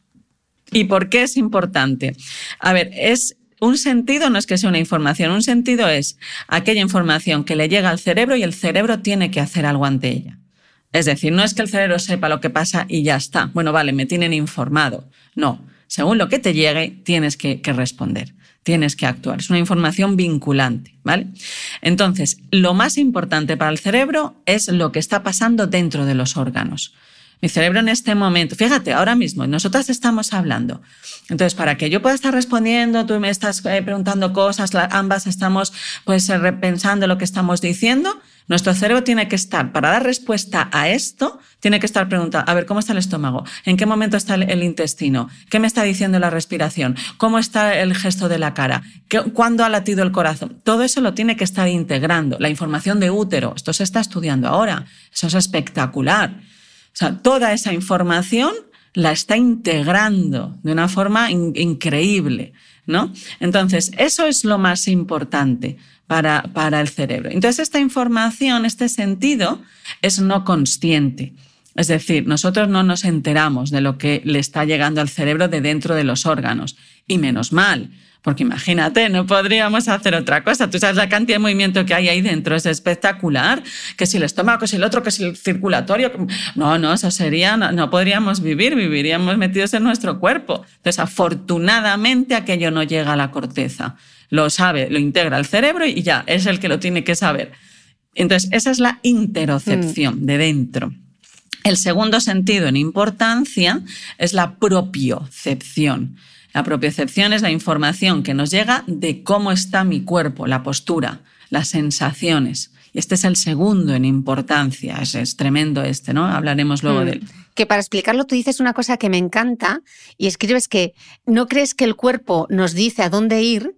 Speaker 2: ¿Y por qué es importante? A ver, es un sentido no es que sea una información, un sentido es aquella información que le llega al cerebro y el cerebro tiene que hacer algo ante ella. Es decir, no es que el cerebro sepa lo que pasa y ya está. Bueno, vale, me tienen informado. No, según lo que te llegue, tienes que, que responder, tienes que actuar. Es una información vinculante, ¿vale? Entonces, lo más importante para el cerebro es lo que está pasando dentro de los órganos. Mi cerebro en este momento, fíjate, ahora mismo, nosotras estamos hablando. Entonces, para que yo pueda estar respondiendo, tú me estás eh, preguntando cosas, ambas estamos pues eh, repensando lo que estamos diciendo, nuestro cerebro tiene que estar, para dar respuesta a esto, tiene que estar preguntando, a ver, ¿cómo está el estómago? ¿En qué momento está el, intestino? ¿Qué me está diciendo la respiración? ¿Cómo está el gesto de la cara? ¿Cuándo ha latido el corazón? Todo eso lo tiene que estar integrando. La información de útero, esto se está estudiando ahora. Eso es espectacular. Sea, toda esa información la está integrando de una forma increíble, ¿no? Entonces, eso es lo más importante para, para el cerebro. Entonces, esta información, este sentido, es no consciente. Es decir, nosotros no nos enteramos de lo que le está llegando al cerebro de dentro de los órganos. Y menos mal, porque imagínate, no podríamos hacer otra cosa. Tú sabes la cantidad de movimiento que hay ahí dentro, es espectacular. Que si el estómago, que si el otro, que si el circulatorio. No, no, eso sería, no, podríamos vivir, viviríamos metidos en nuestro cuerpo. Entonces, afortunadamente aquello no llega a la corteza. Lo sabe, lo integra el cerebro y ya, es el que lo tiene que saber. Entonces, esa es la interocepción mm. de dentro. El segundo sentido en importancia es la propiocepción. La propiocepción es la información que nos llega de cómo está mi cuerpo, la postura, las sensaciones. Y este es el segundo en importancia. Es, tremendo este, ¿no? Hablaremos luego mm. de él.
Speaker 1: Que para explicarlo tú dices una cosa que me encanta y escribes que no crees que el cuerpo nos dice a dónde ir,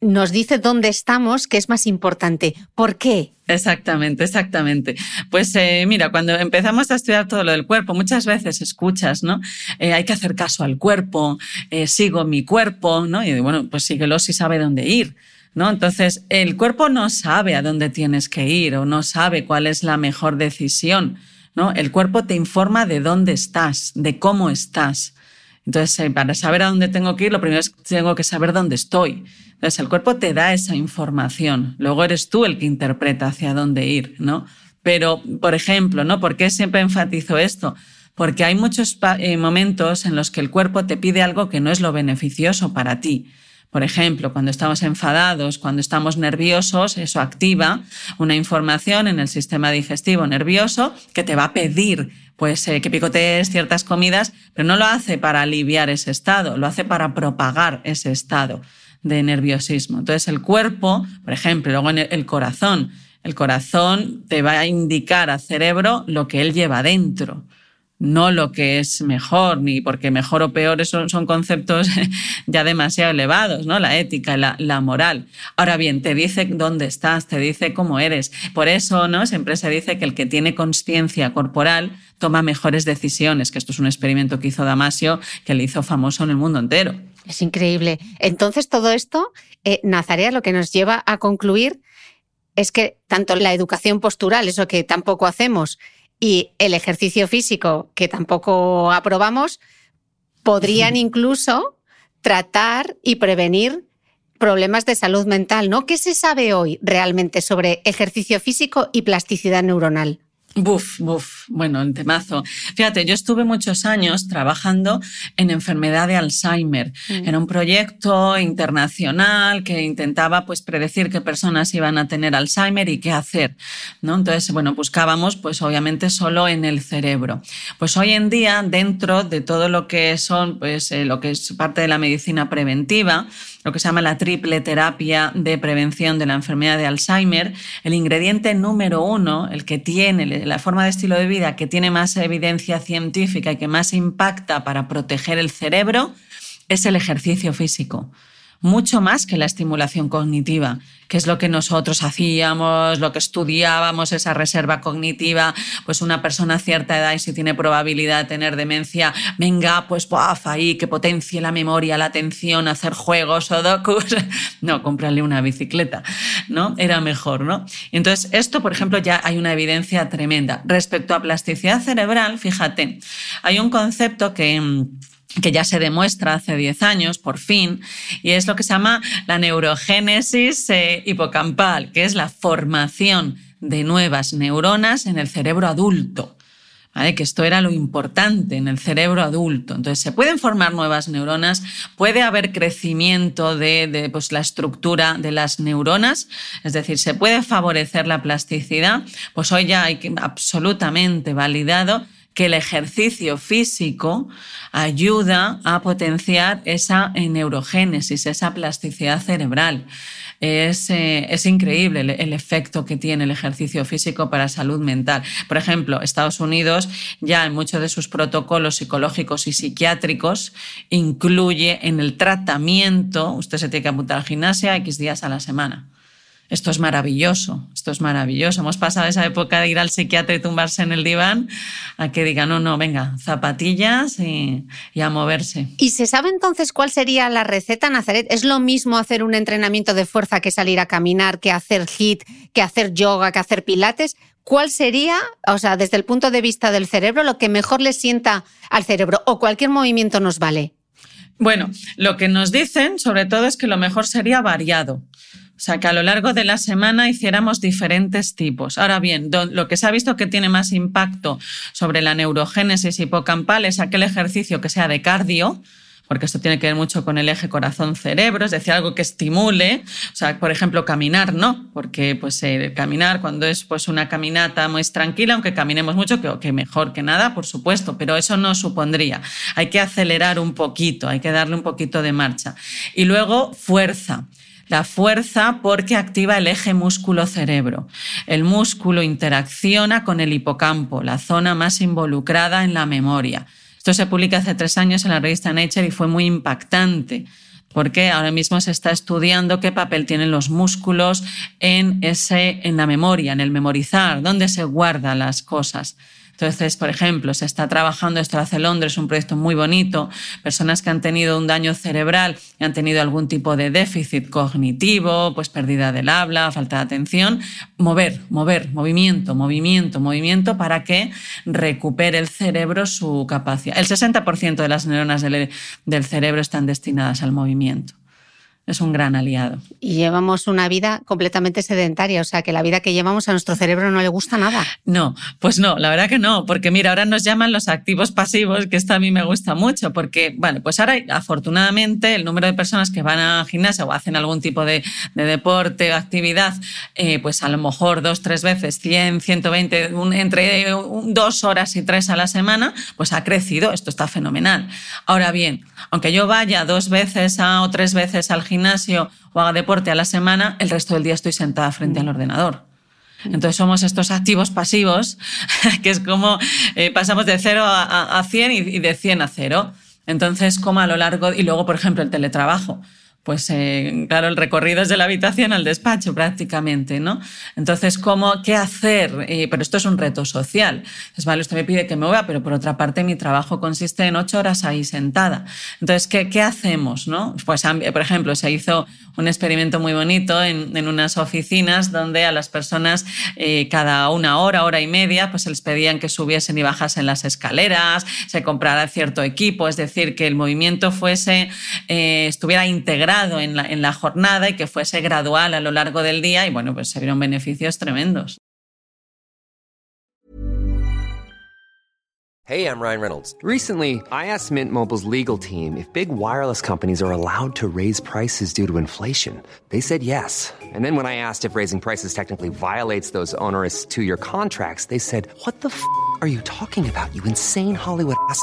Speaker 1: nos dice dónde estamos, que es más importante. ¿Por qué?
Speaker 2: Exactamente, exactamente. Pues eh, mira, cuando empezamos a estudiar todo lo del cuerpo, muchas veces escuchas, ¿no? Eh, hay que hacer caso al cuerpo, eh, sigo mi cuerpo, ¿no? Y bueno, pues síguelo si sabe dónde ir. ¿No? Entonces, el cuerpo no sabe a dónde tienes que ir o no sabe cuál es la mejor decisión. ¿no? El cuerpo te informa de dónde estás, de cómo estás. Entonces, para saber a dónde tengo que ir, lo primero es que tengo que saber dónde estoy. Entonces, el cuerpo te da esa información. Luego eres tú el que interpreta hacia dónde ir, ¿no? Pero, por ejemplo, ¿no? ¿Por qué siempre enfatizo esto? Porque hay muchos eh, momentos en los que el cuerpo te pide algo que no es lo beneficioso para ti. Por ejemplo, cuando estamos enfadados, cuando estamos nerviosos, eso activa una información en el sistema digestivo nervioso que te va a pedir pues eh, que picotees ciertas comidas, pero no lo hace para aliviar ese estado, lo hace para propagar ese estado de nerviosismo. Entonces el cuerpo, por ejemplo, luego el corazón, el corazón te va a indicar al cerebro lo que él lleva dentro, no lo que es mejor, ni porque mejor o peor son, son conceptos ya demasiado elevados, ¿no? La ética, la, moral. Ahora bien, te dice dónde estás, te dice cómo eres. Por eso, ¿no? Siempre se dice que el que tiene conciencia corporal toma mejores decisiones, que esto es un experimento que hizo Damasio, que le hizo famoso en el mundo entero.
Speaker 1: Es increíble. Entonces, todo esto, eh, Nazarea, lo que nos lleva a concluir es que tanto la educación postural, eso que tampoco hacemos, y el ejercicio físico, que tampoco aprobamos, podrían incluso tratar y prevenir problemas de salud mental, ¿no? ¿Qué se sabe hoy realmente sobre ejercicio físico y plasticidad neuronal?
Speaker 2: Buf, buf. Bueno, el temazo. Fíjate, yo estuve muchos años trabajando en enfermedad de Alzheimer. Mm. Era un proyecto internacional que intentaba pues predecir qué personas iban a tener Alzheimer y qué hacer, ¿no? Entonces, bueno, buscábamos pues obviamente solo en el cerebro. Pues hoy en día dentro de todo lo que son pues eh, lo que es parte de la medicina preventiva, lo que se llama la triple terapia de prevención de la enfermedad de Alzheimer, el ingrediente número uno, el que tiene la forma de estilo de vida que tiene más evidencia científica y que más impacta para proteger el cerebro, es el ejercicio físico mucho más que la estimulación cognitiva, que es lo que nosotros hacíamos, lo que estudiábamos, esa reserva cognitiva, pues una persona a cierta edad y si tiene probabilidad de tener demencia, venga, pues ¡puaf! ahí, que potencie la memoria, la atención, hacer juegos o docus. No, comprarle una bicicleta, ¿no? Era mejor, ¿no? Entonces, esto, por ejemplo, ya hay una evidencia tremenda. Respecto a plasticidad cerebral, fíjate, hay un concepto que mm, que ya se demuestra hace 10 años, por fin, y es lo que se llama la neurogénesis eh, hipocampal, que es la formación de nuevas neuronas en el cerebro adulto. Que esto era lo importante en el cerebro adulto. Entonces, se pueden formar nuevas neuronas, puede haber crecimiento de, pues, la estructura de las neuronas, es decir, se puede favorecer la plasticidad. Pues hoy ya hay absolutamente validado que el ejercicio físico ayuda a potenciar esa neurogénesis, esa plasticidad cerebral. Es, eh, es increíble el, efecto que tiene el ejercicio físico para salud mental. Por ejemplo, Estados Unidos ya en muchos de sus protocolos psicológicos y psiquiátricos incluye en el tratamiento, usted se tiene que apuntar al gimnasia X días a la semana. Esto es maravilloso, esto es maravilloso. Hemos pasado esa época de ir al psiquiatra y tumbarse en el diván a que diga, no, no, venga, zapatillas y, a moverse.
Speaker 1: ¿Y se sabe entonces cuál sería la receta, Nazaret? ¿Es lo mismo hacer un entrenamiento de fuerza que salir a caminar, que hacer HIT, que hacer yoga, que hacer pilates? ¿Cuál sería, o sea, desde el punto de vista del cerebro, lo que mejor le sienta al cerebro? ¿O cualquier movimiento nos vale?
Speaker 2: Bueno, lo que nos dicen sobre todo es que lo mejor sería variado. O sea, que a lo largo de la semana hiciéramos diferentes tipos. Ahora bien, lo que se ha visto que tiene más impacto sobre la neurogénesis hipocampal es aquel ejercicio que sea de cardio, porque esto tiene que ver mucho con el eje corazón-cerebro, es decir, algo que estimule, o sea, por ejemplo, caminar, no, porque pues eh, caminar cuando es pues una caminata muy tranquila, aunque caminemos mucho, que, que mejor que nada, por supuesto, pero eso no supondría. Hay que acelerar un poquito, hay que darle un poquito de marcha. Y luego fuerza. La fuerza porque activa el eje músculo-cerebro. El músculo interacciona con el hipocampo, la zona más involucrada en la memoria. Esto se publica hace tres años en la revista Nature y fue muy impactante porque ahora mismo se está estudiando qué papel tienen los músculos en, la memoria, en el memorizar, dónde se guardan las cosas. Entonces, por ejemplo, se está trabajando, esto hace Londres, un proyecto muy bonito, personas que han tenido un daño cerebral y han tenido algún tipo de déficit cognitivo, pues pérdida del habla, falta de atención, mover, mover, movimiento, movimiento, movimiento para que recupere el cerebro su capacidad. El 60% de las neuronas del, del cerebro están destinadas al movimiento es un gran aliado.
Speaker 1: Y llevamos una vida completamente sedentaria, o sea que la vida que llevamos a nuestro cerebro no le gusta nada.
Speaker 2: No, pues no, la verdad que no, porque mira, ahora nos llaman los activos pasivos, que esto a mí me gusta mucho, porque, bueno, pues ahora afortunadamente el número de personas que van a gimnasia o hacen algún tipo de, deporte o actividad, eh, pues a lo mejor dos, tres veces, 100, 120, entre dos horas y tres a la semana, pues ha crecido, esto está fenomenal. Ahora bien, aunque yo vaya dos veces o tres veces al gimnasio, gimnasio o haga deporte a la semana, el resto del día estoy sentada frente al ordenador. Entonces somos estos activos pasivos, que es como eh, pasamos de 0 a, a 100 y de 100 a 0. Entonces, como a lo largo, y luego, por ejemplo, el teletrabajo pues eh, claro, el recorrido es de la habitación al despacho prácticamente, ¿no? Entonces, ¿cómo, qué hacer? Eh, pero esto es un reto social. Es vale, usted me pide que me mueva, pero por otra parte mi trabajo consiste en ocho horas ahí sentada. Entonces, ¿qué, qué hacemos, no? Pues, por ejemplo, se hizo un experimento muy bonito en, en unas oficinas donde a las personas eh, cada una hora, hora y media, pues se les pedían que subiesen y bajasen las escaleras, se comprara cierto equipo, es decir, que el movimiento fuese, estuviera integrado en la, en la jornada y que fuese gradual a lo largo del día y bueno, pues se vieron beneficios tremendos.
Speaker 3: Hey, I'm Ryan Reynolds. Recently, I asked Mint Mobile's legal team if big wireless companies are allowed to raise prices due to inflation. They said yes. And then when I asked if raising prices technically violates those onerous two year contracts, they said, What the f are you talking about, you insane Hollywood ass?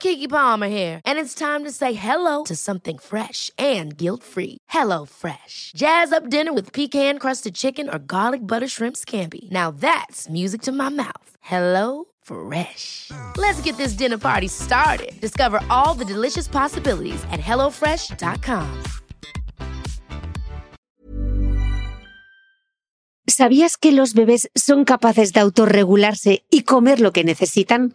Speaker 4: Kiki Palmer here, and it's time to say hello to something fresh and guilt-free. Hello Fresh. Jazz up dinner with pecan-crusted chicken or garlic butter shrimp scampi. Now that's music to my mouth. Hello Fresh. Let's get this dinner party started. Discover all the delicious possibilities at hellofresh.com.
Speaker 1: ¿Sabías que los bebés son capaces de autorregularse y comer lo que necesitan?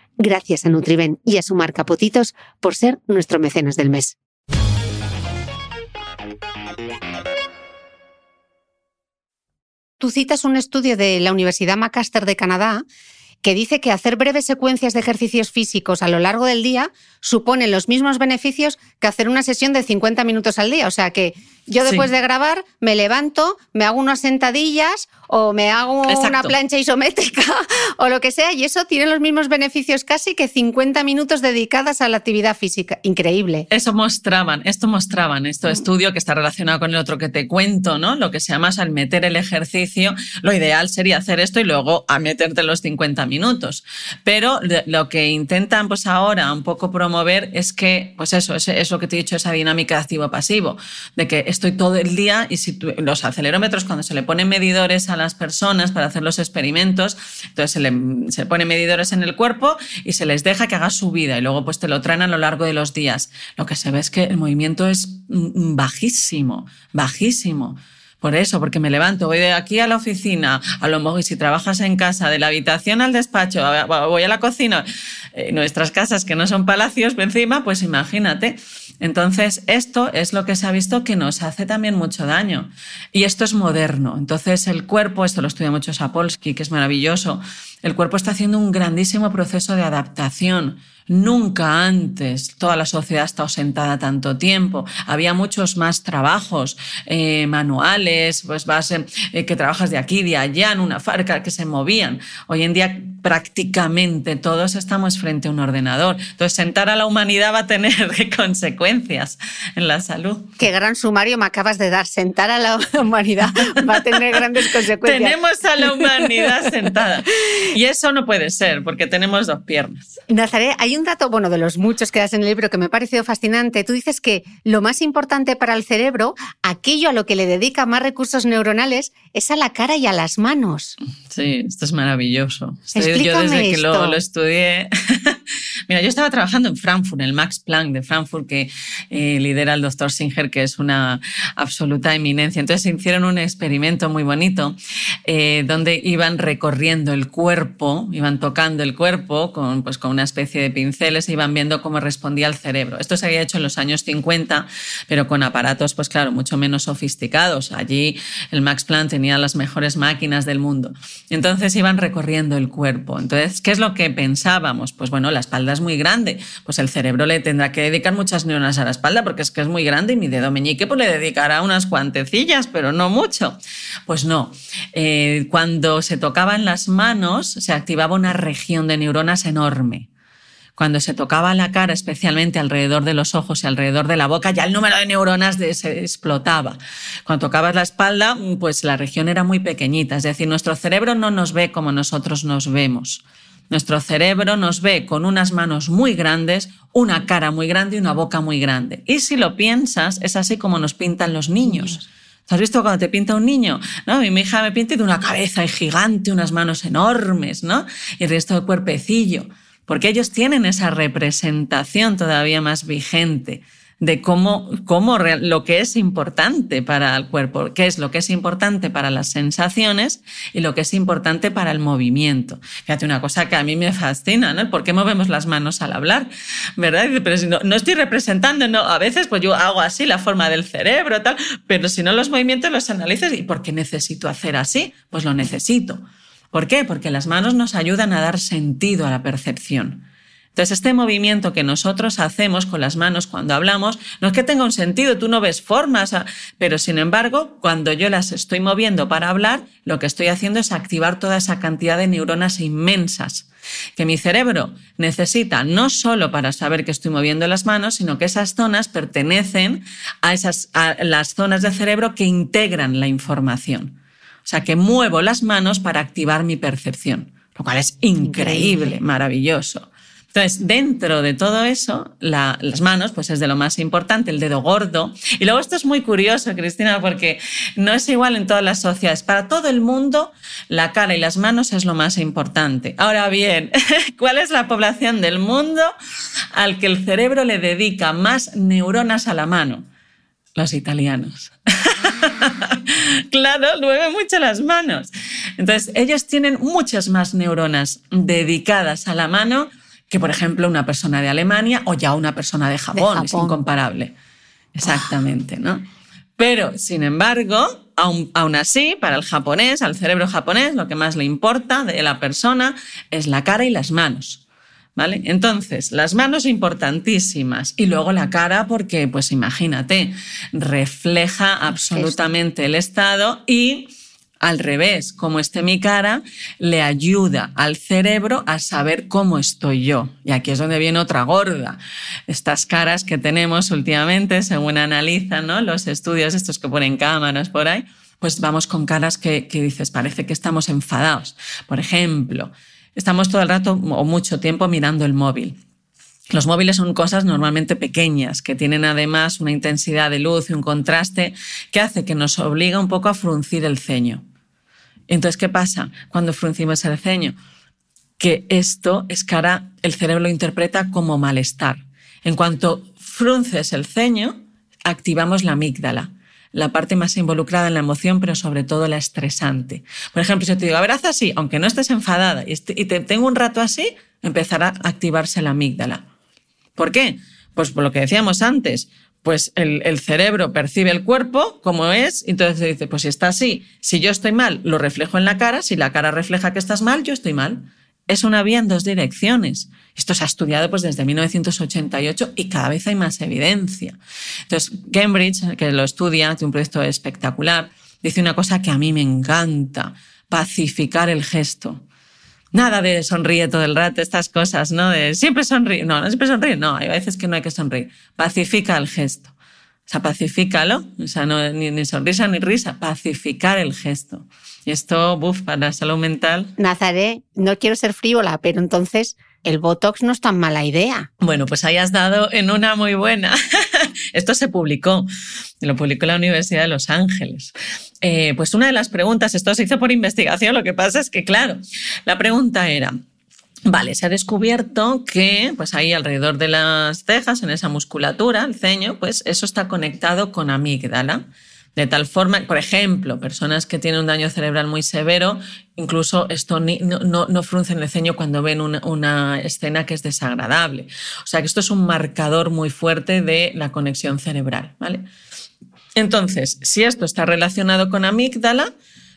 Speaker 1: Gracias a Nutriben y a su marca por ser nuestro mecenas del mes. Tú citas un estudio de la Universidad Macaster de Canadá que dice que hacer breves secuencias de ejercicios físicos a lo largo del día supone los mismos beneficios que hacer una sesión de 50 minutos al día. O sea que yo después
Speaker 2: Sí.
Speaker 1: de grabar me levanto, me hago unas sentadillas o me hago una plancha isométrica o lo que sea y eso tiene los mismos beneficios casi que 50 minutos dedicadas a la actividad física. Increíble.
Speaker 2: Eso mostraban, esto mostraban, esto estudio que está relacionado con el otro que te cuento, ¿no? Lo que se llama al meter el ejercicio, lo ideal sería hacer esto y luego a meterte los 50 minutos. Pero lo que intentan pues ahora un poco promover es que, pues eso, es, es lo que te he dicho, esa dinámica activo-pasivo, de que estoy todo el día y si los acelerómetros cuando se le ponen medidores a las personas para hacer los experimentos, entonces se le, se ponen medidores en el cuerpo y se les deja que haga su vida y luego pues te lo traen a lo largo de los días. Lo que se ve es que el movimiento es mm, bajísimo, bajísimo. Por eso, porque me levanto, voy de aquí a la oficina, a lo mejor y si trabajas en casa, de la habitación al despacho, voy a la cocina, eh, nuestras casas que no son palacios encima, pues imagínate. Entonces, esto es lo que se ha visto que nos hace también mucho daño. Y esto es moderno. Entonces, el cuerpo, esto lo estudia mucho Sapolsky, que es maravilloso, el cuerpo está haciendo un grandísimo proceso de adaptación. Nunca antes toda la sociedad ha estado sentada tanto tiempo. Había muchos más trabajos eh, manuales, pues vas, eh, eh, que trabajas de aquí, de allá, en una fábrica, que se movían. Hoy en día prácticamente todos estamos frente a un ordenador. Entonces, sentar a la humanidad va a tener consecuencias en la salud.
Speaker 1: Qué gran sumario me acabas de dar. Sentar a la humanidad va a tener grandes consecuencias.
Speaker 2: Tenemos a la humanidad sentada. Y eso no puede ser, porque tenemos dos piernas.
Speaker 1: Nazaré, hay un dato, bueno, de los muchos que das en el libro que me ha parecido fascinante. Tú dices que lo más importante para el cerebro, aquello a lo que le dedica más recursos neuronales, es a la cara y a las manos.
Speaker 2: Sí, esto es maravilloso. Estoy- yo desde que lo,
Speaker 1: esto.
Speaker 2: lo estudié. Mira, yo estaba trabajando en Frankfurt, en el Max Planck de Frankfurt, que eh, lidera el doctor Singer, que es una absoluta eminencia. Entonces hicieron un experimento muy bonito eh, donde iban recorriendo el cuerpo, iban tocando el cuerpo con, pues, con una especie de pinceles e iban viendo cómo respondía el cerebro. Esto se había hecho en los años 50, pero con aparatos, pues claro, mucho menos sofisticados. Allí el Max Planck tenía las mejores máquinas del mundo. Entonces iban recorriendo el cuerpo. Entonces, ¿qué es lo que pensábamos? Pues bueno, la espalda es muy grande, pues el cerebro le tendrá que dedicar muchas neuronas a la espalda porque es que es muy grande y mi dedo meñique pues le dedicará unas cuantecillas, pero no mucho. Pues no, eh, cuando se tocaban las manos se activaba una región de neuronas enorme cuando se tocaba la cara, especialmente alrededor de los ojos y alrededor de la boca, ya el número de neuronas se explotaba. Cuando tocabas la espalda, pues la región era muy pequeñita, es decir, nuestro cerebro no nos ve como nosotros nos vemos. Nuestro cerebro nos ve con unas manos muy grandes, una cara muy grande y una boca muy grande. Y si lo piensas, es así como nos pintan los niños. ¿Has visto cuando te pinta un niño? ¿No? Mi hija me pinta de una cabeza gigante, unas manos enormes, ¿no? Y el resto del cuerpecillo porque ellos tienen esa representación todavía más vigente de cómo, cómo lo que es importante para el cuerpo, qué es lo que es importante para las sensaciones y lo que es importante para el movimiento. Fíjate una cosa que a mí me fascina, ¿no? ¿Por qué movemos las manos al hablar? ¿Verdad? Pero si no, no, estoy representando, no, a veces pues yo hago así la forma del cerebro, tal, pero si no los movimientos los analices, ¿y por qué necesito hacer así? Pues lo necesito ¿Por qué? Porque las manos nos ayudan a dar sentido a la percepción. Entonces, este movimiento que nosotros hacemos con las manos cuando hablamos, no es que tenga un sentido, tú no ves formas, pero sin embargo, cuando yo las estoy moviendo para hablar, lo que estoy haciendo es activar toda esa cantidad de neuronas inmensas que mi cerebro necesita no solo para saber que estoy moviendo las manos, sino que esas zonas pertenecen a, esas, a las zonas del cerebro que integran la información. O sea, que muevo las manos para activar mi percepción, lo cual es increíble, maravilloso. Entonces, dentro de todo eso, las manos, pues es de lo más importante, el dedo gordo. Y luego esto es muy curioso, Cristina, porque no es igual en todas las sociedades. Para todo el mundo, la cara y las manos es lo más importante. Ahora bien, ¿cuál es la población del mundo al que el cerebro le dedica más neuronas a la mano? Los italianos. claro, mueve mucho las manos. Entonces, ellos tienen muchas más neuronas dedicadas a la mano que, por ejemplo, una persona de Alemania o ya una persona de Japón. Es incomparable. Exactamente, ¿no? Pero, sin embargo, aún, aún, así, para el japonés, al cerebro japonés, lo que más le importa de la persona es la cara y las manos. ¿Vale? Entonces, las manos importantísimas y luego la cara porque, pues imagínate, refleja absolutamente el estado y al revés, como esté mi cara, le ayuda al cerebro a saber cómo estoy yo. Y aquí es donde viene otra gorda. Estas caras que tenemos últimamente, según analizan ¿no? los estudios estos que ponen cámaras por ahí, pues vamos con caras que, que dices, parece que estamos enfadados. Por ejemplo, estamos todo el rato o mucho tiempo mirando el móvil. Los móviles son cosas normalmente pequeñas, que tienen además una intensidad de luz y un contraste que hace que nos obliga un poco a fruncir el ceño. Entonces, ¿qué pasa cuando fruncimos el ceño? Que esto es cara, el cerebro lo interpreta como malestar. En cuanto frunces el ceño, activamos la amígdala la parte más involucrada en la emoción, pero sobre todo la estresante. Por ejemplo, si yo te digo, a ver, haz así, aunque no estés enfadada y, te tengo un rato así, empezará a activarse la amígdala. ¿Por qué? Pues por lo que decíamos antes, pues el, cerebro percibe el cuerpo como es, entonces dice, pues si está así, si yo estoy mal, lo reflejo en la cara, si la cara refleja que estás mal, yo estoy mal es una vía en dos direcciones. Esto se ha estudiado pues, desde 1988 y cada vez hay más evidencia. Entonces, Cambridge, que lo estudia, tiene un proyecto espectacular, dice una cosa que a mí me encanta, pacificar el gesto. Nada de sonríe todo el rato, estas cosas, ¿no? De siempre sonríe. No, no siempre sonríe. No, hay veces que no hay que sonreír. Pacifica el gesto. O sea, pacifícalo. O sea, no, ni, ni sonrisa ni risa. Pacificar el gesto. Y esto, buf, para la salud mental.
Speaker 1: Nazaré, no quiero ser frívola, pero entonces el Botox no es tan mala idea.
Speaker 2: Bueno, pues ahí has dado en una muy buena. esto se publicó, lo publicó la Universidad de Los Ángeles. Eh, pues una de las preguntas, esto se hizo por investigación, lo que pasa es que, claro, la pregunta era, Vale, se ha descubierto que, pues ahí alrededor de las cejas, en esa musculatura, el ceño, pues eso está conectado con amígdala. De tal forma, por ejemplo, personas que tienen un daño cerebral muy severo, incluso esto no, no, no, fruncen el ceño cuando ven una, una, escena que es desagradable. O sea que esto es un marcador muy fuerte de la conexión cerebral. ¿vale? Entonces, si esto está relacionado con amígdala,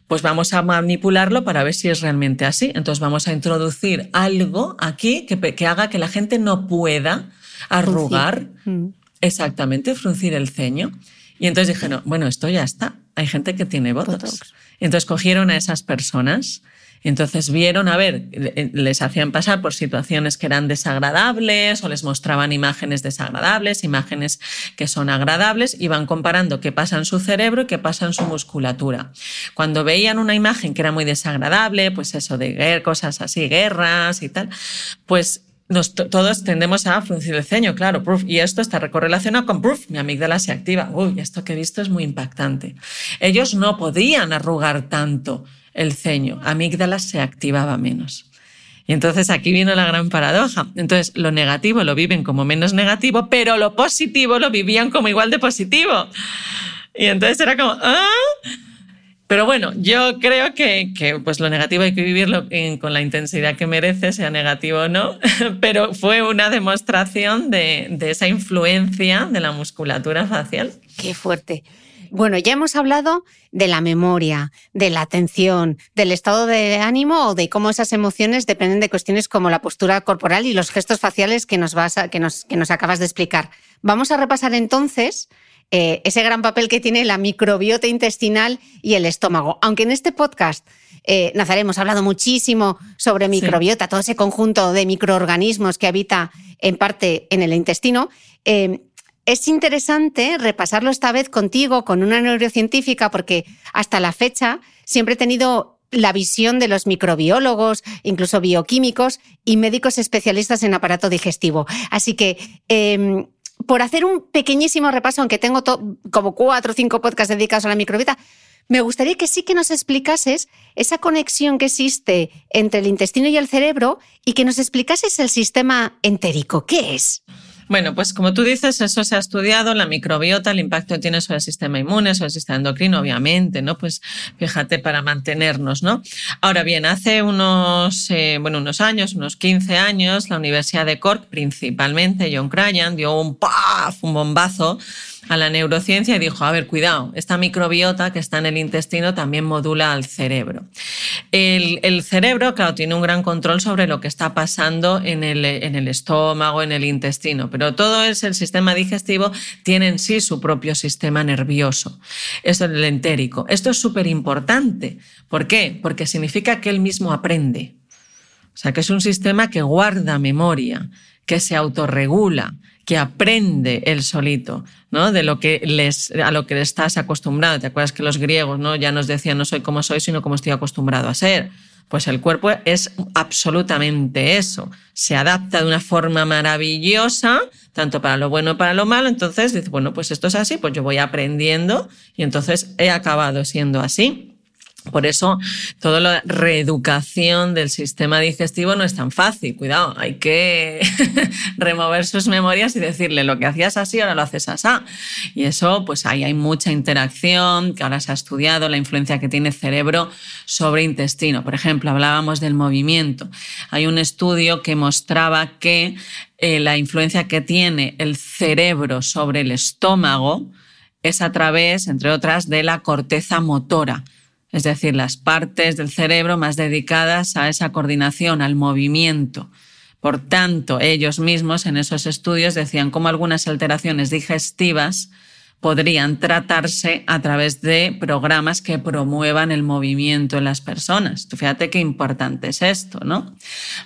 Speaker 2: pues vamos a manipularlo para ver si es realmente así. Entonces vamos a introducir algo aquí que, que haga que la gente no pueda arrugar, mm. exactamente, fruncir el ceño. Y entonces dijeron, bueno, esto ya está. Hay gente que tiene botox. Entonces cogieron a esas personas entonces vieron, a ver, les hacían pasar por situaciones que eran desagradables o les mostraban imágenes desagradables, imágenes que son agradables, y van comparando qué pasa en su cerebro y qué pasa en su musculatura. Cuando veían una imagen que era muy desagradable, pues eso de cosas así, guerras y tal, pues todos tendemos a fruncir el ceño, claro, y esto está correlacionado con proof, mi amígdala se activa. Uy, esto que he visto es muy impactante. Ellos no podían arrugar tanto el ceño, amígdala se activaba menos. Y entonces aquí vino la gran paradoja. Entonces lo negativo lo viven como menos negativo, pero lo positivo lo vivían como igual de positivo. Y entonces era como, ¿ah? Pero bueno, yo creo que, pues lo negativo hay que vivirlo con la intensidad que merece, sea negativo o no, pero fue una demostración de, de esa influencia de la musculatura facial.
Speaker 1: Qué fuerte. Bueno, ya hemos hablado de la memoria, de la atención, del estado de ánimo o de cómo esas emociones dependen de cuestiones como la postura corporal y los gestos faciales que nos, vas que nos, que nos acabas de explicar. Vamos a repasar entonces eh, ese gran papel que tiene la microbiota intestinal y el estómago. Aunque en este podcast, eh, Nazaré, hemos hablado muchísimo sobre microbiota, todo ese conjunto de microorganismos que habita en parte en el intestino. Eh, es interesante repasarlo esta vez contigo, con una neurocientífica, porque hasta la fecha siempre he tenido la visión de los microbiólogos, incluso bioquímicos y médicos especialistas en aparato digestivo. Así que, em, por hacer un pequeñísimo repaso, aunque tengo como cuatro o cinco podcasts dedicados a la microbiota, me gustaría que sí que nos explicases esa conexión que existe entre el intestino y el cerebro y que nos explicases el sistema entérico. ¿Qué es?
Speaker 2: Bueno, pues como tú dices, eso se ha estudiado, la microbiota, el impacto que tiene sobre el sistema inmune, sobre el sistema endocrino, obviamente, ¿no? Pues fíjate para mantenernos, ¿no? Ahora bien, hace unos, eh, bueno, unos años, unos 15 años, la Universidad de Cork, principalmente, John Cryan, dio un ¡paf! un bombazo a la neurociencia y dijo, a ver, cuidado, esta microbiota que está en el intestino también modula al cerebro. El, cerebro, claro, tiene un gran control sobre lo que está pasando en el, en el estómago, en el intestino, pero todo es el sistema digestivo, tiene en sí su propio sistema nervioso. Es el entérico. Esto es súper importante. ¿Por qué? Porque significa que él mismo aprende. O sea, que es un sistema que guarda memoria, que se autorregula, que aprende él solito, ¿no? De lo que les, a lo que estás acostumbrado. ¿Te acuerdas que los griegos, ¿no? Ya nos decían no soy como soy, sino como estoy acostumbrado a ser. Pues el cuerpo es absolutamente eso. Se adapta de una forma maravillosa, tanto para lo bueno como para lo malo. Entonces dice, bueno, pues esto es así, pues yo voy aprendiendo y entonces he acabado siendo así. Por eso, toda la reeducación del sistema digestivo no es tan fácil. Cuidado, hay que remover sus memorias y decirle lo que hacías así, ahora lo haces así. Y eso, pues ahí hay mucha interacción, que ahora se ha estudiado la influencia que tiene cerebro sobre intestino. Por ejemplo, hablábamos del movimiento. Hay un estudio que mostraba que eh, la influencia que tiene el cerebro sobre el estómago es a través, entre otras, de la corteza motora es decir, las partes del cerebro más dedicadas a esa coordinación, al movimiento. Por tanto, ellos mismos en esos estudios decían cómo algunas alteraciones digestivas podrían tratarse a través de programas que promuevan el movimiento en las personas. Tú fíjate qué importante es esto, ¿no?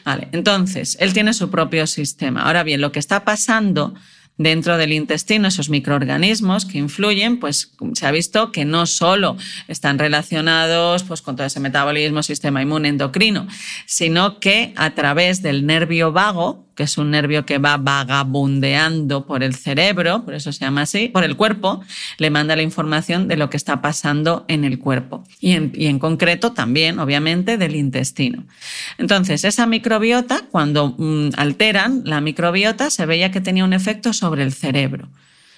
Speaker 2: Vale, entonces, él tiene su propio sistema. Ahora bien, lo que está pasando dentro del intestino, esos microorganismos que influyen, pues se ha visto que no solo están relacionados pues, con todo ese metabolismo, sistema inmune endocrino, sino que a través del nervio vago, que es un nervio que va vagabundeando por el cerebro, por eso se llama así, por el cuerpo, le manda la información de lo que está pasando en el cuerpo y en, concreto también, obviamente, del intestino. Entonces, esa microbiota, cuando mm, alteran la microbiota, se veía que tenía un efecto sobre el cerebro.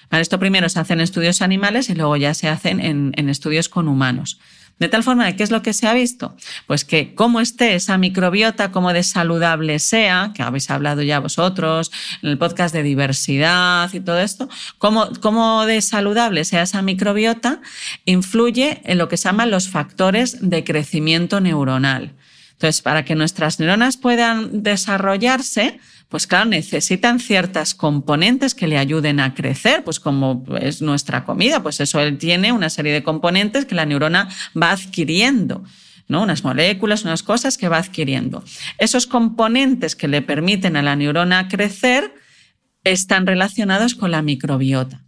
Speaker 2: esto primero se hace en estudios animales y luego ya se hacen en, en estudios con humanos. De tal forma ¿qué es lo que se ha visto? Pues que cómo esté esa microbiota, cómo de saludable sea, que habéis hablado ya vosotros en el podcast de diversidad y todo esto, cómo, cómo de saludable sea esa microbiota, influye en lo que se llaman los factores de crecimiento neuronal. Entonces, para que nuestras neuronas puedan desarrollarse, pues claro, necesitan ciertas componentes que le ayuden a crecer, pues como es nuestra comida, pues eso él tiene una serie de componentes que la neurona va adquiriendo. ¿no? unas moléculas, unas cosas que va adquiriendo. Esos componentes que le permiten a la neurona crecer están relacionados con la microbiota.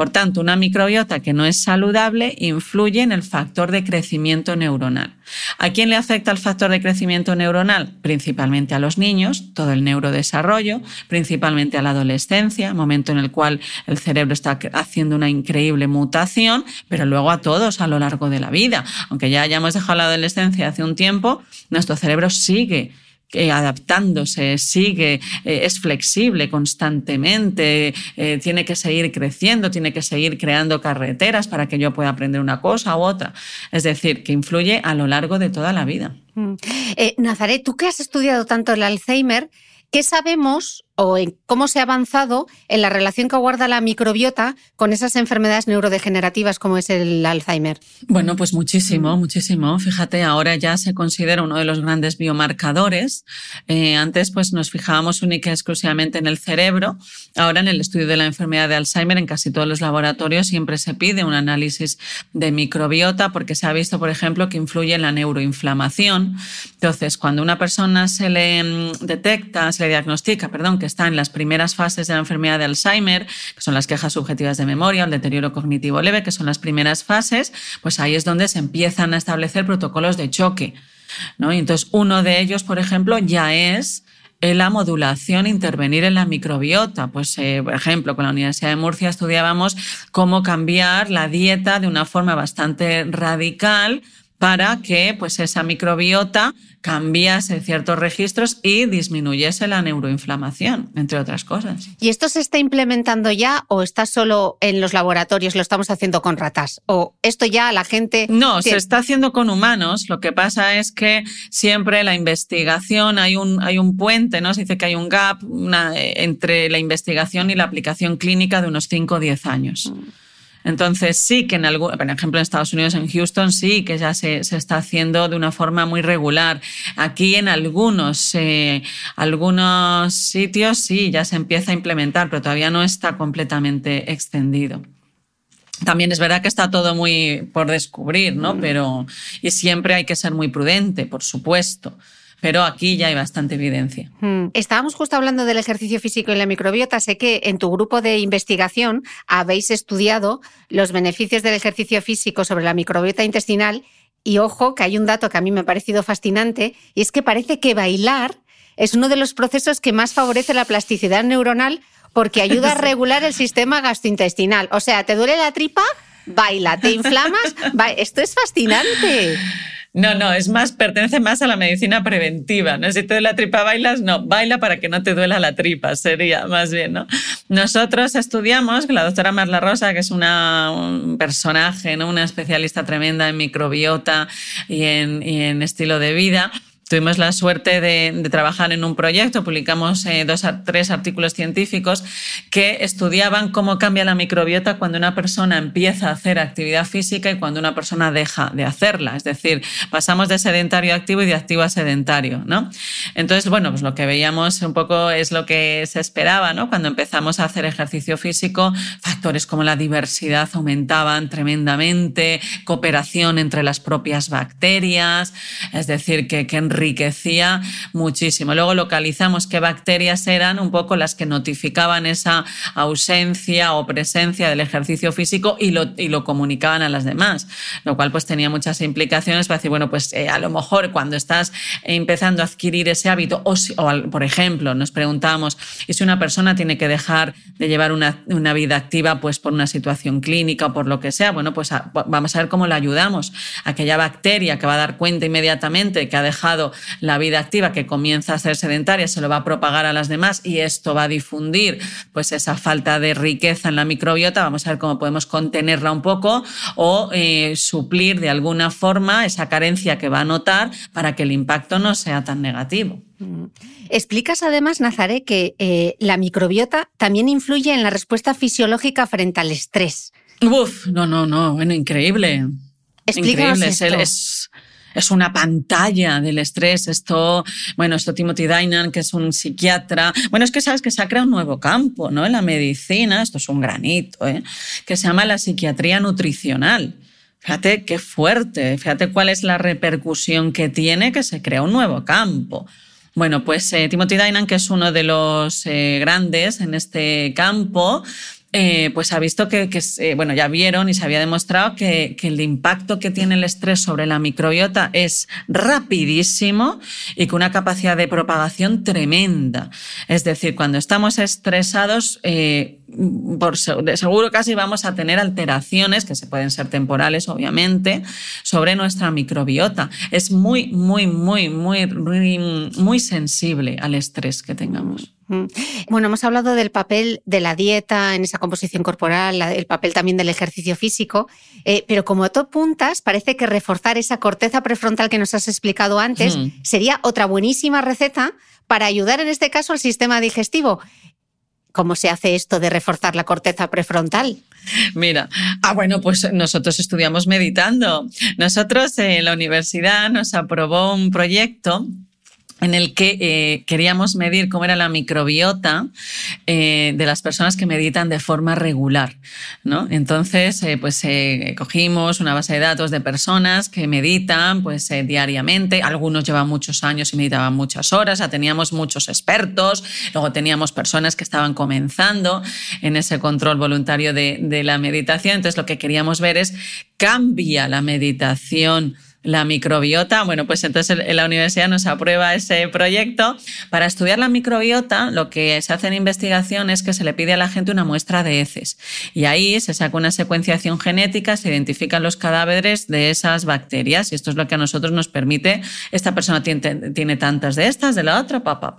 Speaker 2: Por tanto, una microbiota que no es saludable influye en el factor de crecimiento neuronal. ¿A quién le afecta el factor de crecimiento neuronal? Principalmente a los niños, todo el neurodesarrollo, principalmente a la adolescencia, momento en el cual el cerebro está haciendo una increíble mutación, pero luego a todos a lo largo de la vida. Aunque ya hayamos dejado la adolescencia hace un tiempo, nuestro cerebro sigue eh, adaptándose, sigue, eh, es flexible constantemente, eh, tiene que seguir creciendo, tiene que seguir creando carreteras para que yo pueda aprender una cosa u otra. Es decir, que influye a lo largo de toda la vida.
Speaker 1: Mm. Nazaret, tú que has estudiado tanto el Alzheimer, ¿qué sabemos o en cómo se ha avanzado en la relación que guarda la microbiota con esas enfermedades neurodegenerativas como es el Alzheimer?
Speaker 2: Bueno, pues muchísimo, muchísimo. Fíjate, ahora ya se considera uno de los grandes biomarcadores. Eh, antes pues nos fijábamos única y exclusivamente en el cerebro. Ahora en el estudio de la enfermedad de Alzheimer en casi todos los laboratorios siempre se pide un análisis de microbiota porque se ha visto, por ejemplo, que influye en la neuroinflamación. Entonces, cuando una persona se le mm, detecta, se le diagnostica, perdón, que está en las primeras fases de la enfermedad de Alzheimer, que son las quejas subjetivas de memoria, el deterioro cognitivo leve, que son las primeras fases, pues ahí es donde se empiezan a establecer protocolos de choque. ¿no? Y entonces, uno de ellos, por ejemplo, ya es la modulación, intervenir en la microbiota. Pues, eh, por ejemplo, con la Universidad de Murcia estudiábamos cómo cambiar la dieta de una forma bastante radical para que pues, esa microbiota cambiase ciertos registros y disminuyese la neuroinflamación, entre otras cosas.
Speaker 1: ¿Y esto se está implementando ya o está solo en los laboratorios, lo estamos haciendo con ratas? ¿O esto ya la gente...
Speaker 2: No, se está haciendo con humanos. Lo que pasa es que siempre la investigación, hay un, hay un puente, ¿no? Se dice que hay un gap entre la investigación y la aplicación clínica de unos 5 o 10 años. Mm. Entonces sí que en algún, por ejemplo en Estados Unidos, en Houston, sí que ya se, está haciendo de una forma muy regular. Aquí en algunos, eh, algunos sitios sí ya se empieza a implementar, pero todavía no está completamente extendido. También es verdad que está todo muy por descubrir, ¿no? Mm. Pero, y siempre hay que ser muy prudente, por supuesto pero aquí ya hay bastante evidencia.
Speaker 1: Hmm. Estábamos justo hablando del ejercicio físico y la microbiota. Sé que en tu grupo de investigación habéis estudiado los beneficios del ejercicio físico sobre la microbiota intestinal y ojo que hay un dato que a mí me ha parecido fascinante y es que parece que bailar es uno de los procesos que más favorece la plasticidad neuronal porque ayuda a regular el sistema gastrointestinal. O sea, ¿te duele la tripa? Baila. ¿Te inflamas? Esto es fascinante.
Speaker 2: No, no, es más, pertenece más a la medicina preventiva. No si te duele la tripa, bailas, no, baila para que no te duela la tripa, sería más bien, ¿no? Nosotros estudiamos, la doctora Marla Rosa, que es una, un personaje, ¿no? Una especialista tremenda en microbiota y en estilo de vida, Tuvimos la suerte de, trabajar en un proyecto, publicamos eh, dos dos, tres artículos científicos que estudiaban cómo cambia la microbiota cuando una persona empieza a hacer actividad física y cuando una persona deja de hacerla. Es decir, pasamos de sedentario a activo y de activo a sedentario. ¿no? Entonces, bueno, pues lo que veíamos un poco es lo que se esperaba ¿no? cuando empezamos a hacer ejercicio físico. Factores como la diversidad aumentaban tremendamente, cooperación entre las propias bacterias, es decir, que, que enriquecía muchísimo. Luego localizamos qué bacterias eran un poco las que notificaban esa ausencia o presencia del ejercicio físico y lo, y lo comunicaban a las demás, lo cual pues tenía muchas implicaciones para decir, bueno, pues eh, a lo mejor cuando estás empezando a adquirir ese hábito, o, por ejemplo, nos preguntamos, ¿y si una persona tiene que dejar de llevar una, una vida activa pues por una situación clínica o por lo que sea? Bueno, pues vamos a ver cómo la ayudamos. Aquella bacteria que va a dar cuenta inmediatamente que ha dejado la vida activa que comienza a ser sedentaria se lo va a propagar a las demás y esto va a difundir pues esa falta de riqueza en la microbiota. Vamos a ver cómo podemos contenerla un poco o eh, suplir de alguna forma esa carencia que va a notar para que el impacto no sea tan negativo.
Speaker 1: Mm. Explicas además, Nazaré, que eh, la microbiota también influye en la respuesta fisiológica frente al estrés.
Speaker 2: Uf, no, no, no, bueno, increíble.
Speaker 1: Explícanos
Speaker 2: increíble. Es, es, una pantalla del estrés. Esto, bueno, esto Timothy Dainan, que es un psiquiatra. Bueno, es que sabes que se ha creado un nuevo campo, ¿no? En la medicina, esto es un granito, ¿eh? que se llama la psiquiatría nutricional. Fíjate qué fuerte, fíjate cuál es la repercusión que tiene que se crea un nuevo campo. Bueno, pues eh, Timothy Dainan, que es uno de los eh, grandes en este campo, eh, pues ha visto que, bueno, ya vieron y se había demostrado que, que, el impacto que tiene el estrés sobre la microbiota es rapidísimo y con una capacidad de propagación tremenda. Es decir, cuando estamos estresados, por seguro casi vamos a tener alteraciones, que se pueden ser temporales, obviamente, sobre nuestra microbiota. Es muy, muy, muy, muy, muy, sensible al estrés que tengamos.
Speaker 1: Bueno, hemos hablado del papel de la dieta en esa composición corporal, el papel también del ejercicio físico, eh, pero como tú apuntas, parece que reforzar esa corteza prefrontal que nos has explicado antes sería otra buenísima receta para ayudar en este caso al sistema digestivo. ¿Cómo se hace esto de reforzar la corteza prefrontal?
Speaker 2: Mira, ah, bueno, pues nosotros estudiamos meditando. Nosotros en la universidad nos aprobó un proyecto en el que eh, queríamos medir cómo era la microbiota eh, de las personas que meditan de forma regular. ¿no? Entonces, eh, pues cogimos una base de datos de personas que meditan pues, diariamente. Algunos llevan muchos años y meditaban muchas horas. Teníamos muchos expertos. Luego teníamos personas que estaban comenzando en ese control voluntario de, de la meditación. Entonces, lo que queríamos ver es, ¿cambia la meditación? La microbiota. Bueno, pues entonces en la universidad nos aprueba ese proyecto. Para estudiar la microbiota, lo que se hace en investigación es que se le pide a la gente una muestra de heces. Y ahí se saca una secuenciación genética, se identifican los cadáveres de esas bacterias. Y esto es lo que a nosotros nos permite, esta persona tiene, tiene tantas de estas, de la otra, papá.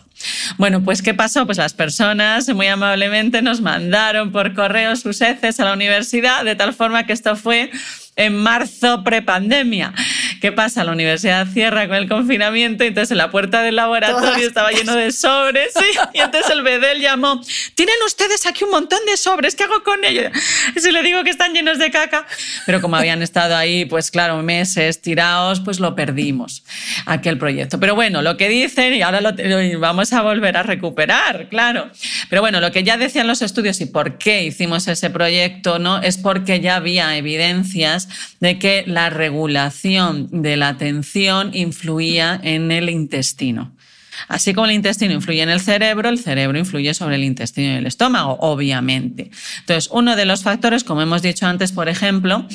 Speaker 2: Bueno, pues ¿qué pasó? Pues las personas muy amablemente nos mandaron por correo sus heces a la universidad, de tal forma que esto fue en marzo prepandemia. ¿Qué pasa? La universidad cierra con el confinamiento y entonces en la puerta del laboratorio estaba lleno de sobres y entonces el bedel llamó, tienen ustedes aquí un montón de sobres, ¿qué hago con ellos? Si le digo que están llenos de caca. Pero como habían estado ahí, pues claro, meses tirados, pues lo perdimos, aquel proyecto. Pero bueno, lo que dicen, y ahora lo vamos a volver a recuperar, claro. Pero bueno, lo que ya decían los estudios y por qué hicimos ese proyecto, ¿no? Es porque ya había evidencias de que la regulación de la atención influía en el intestino. Así como el intestino influye en el cerebro, el cerebro influye sobre el intestino y el estómago, obviamente. Entonces, uno de los factores, como hemos dicho antes, por ejemplo,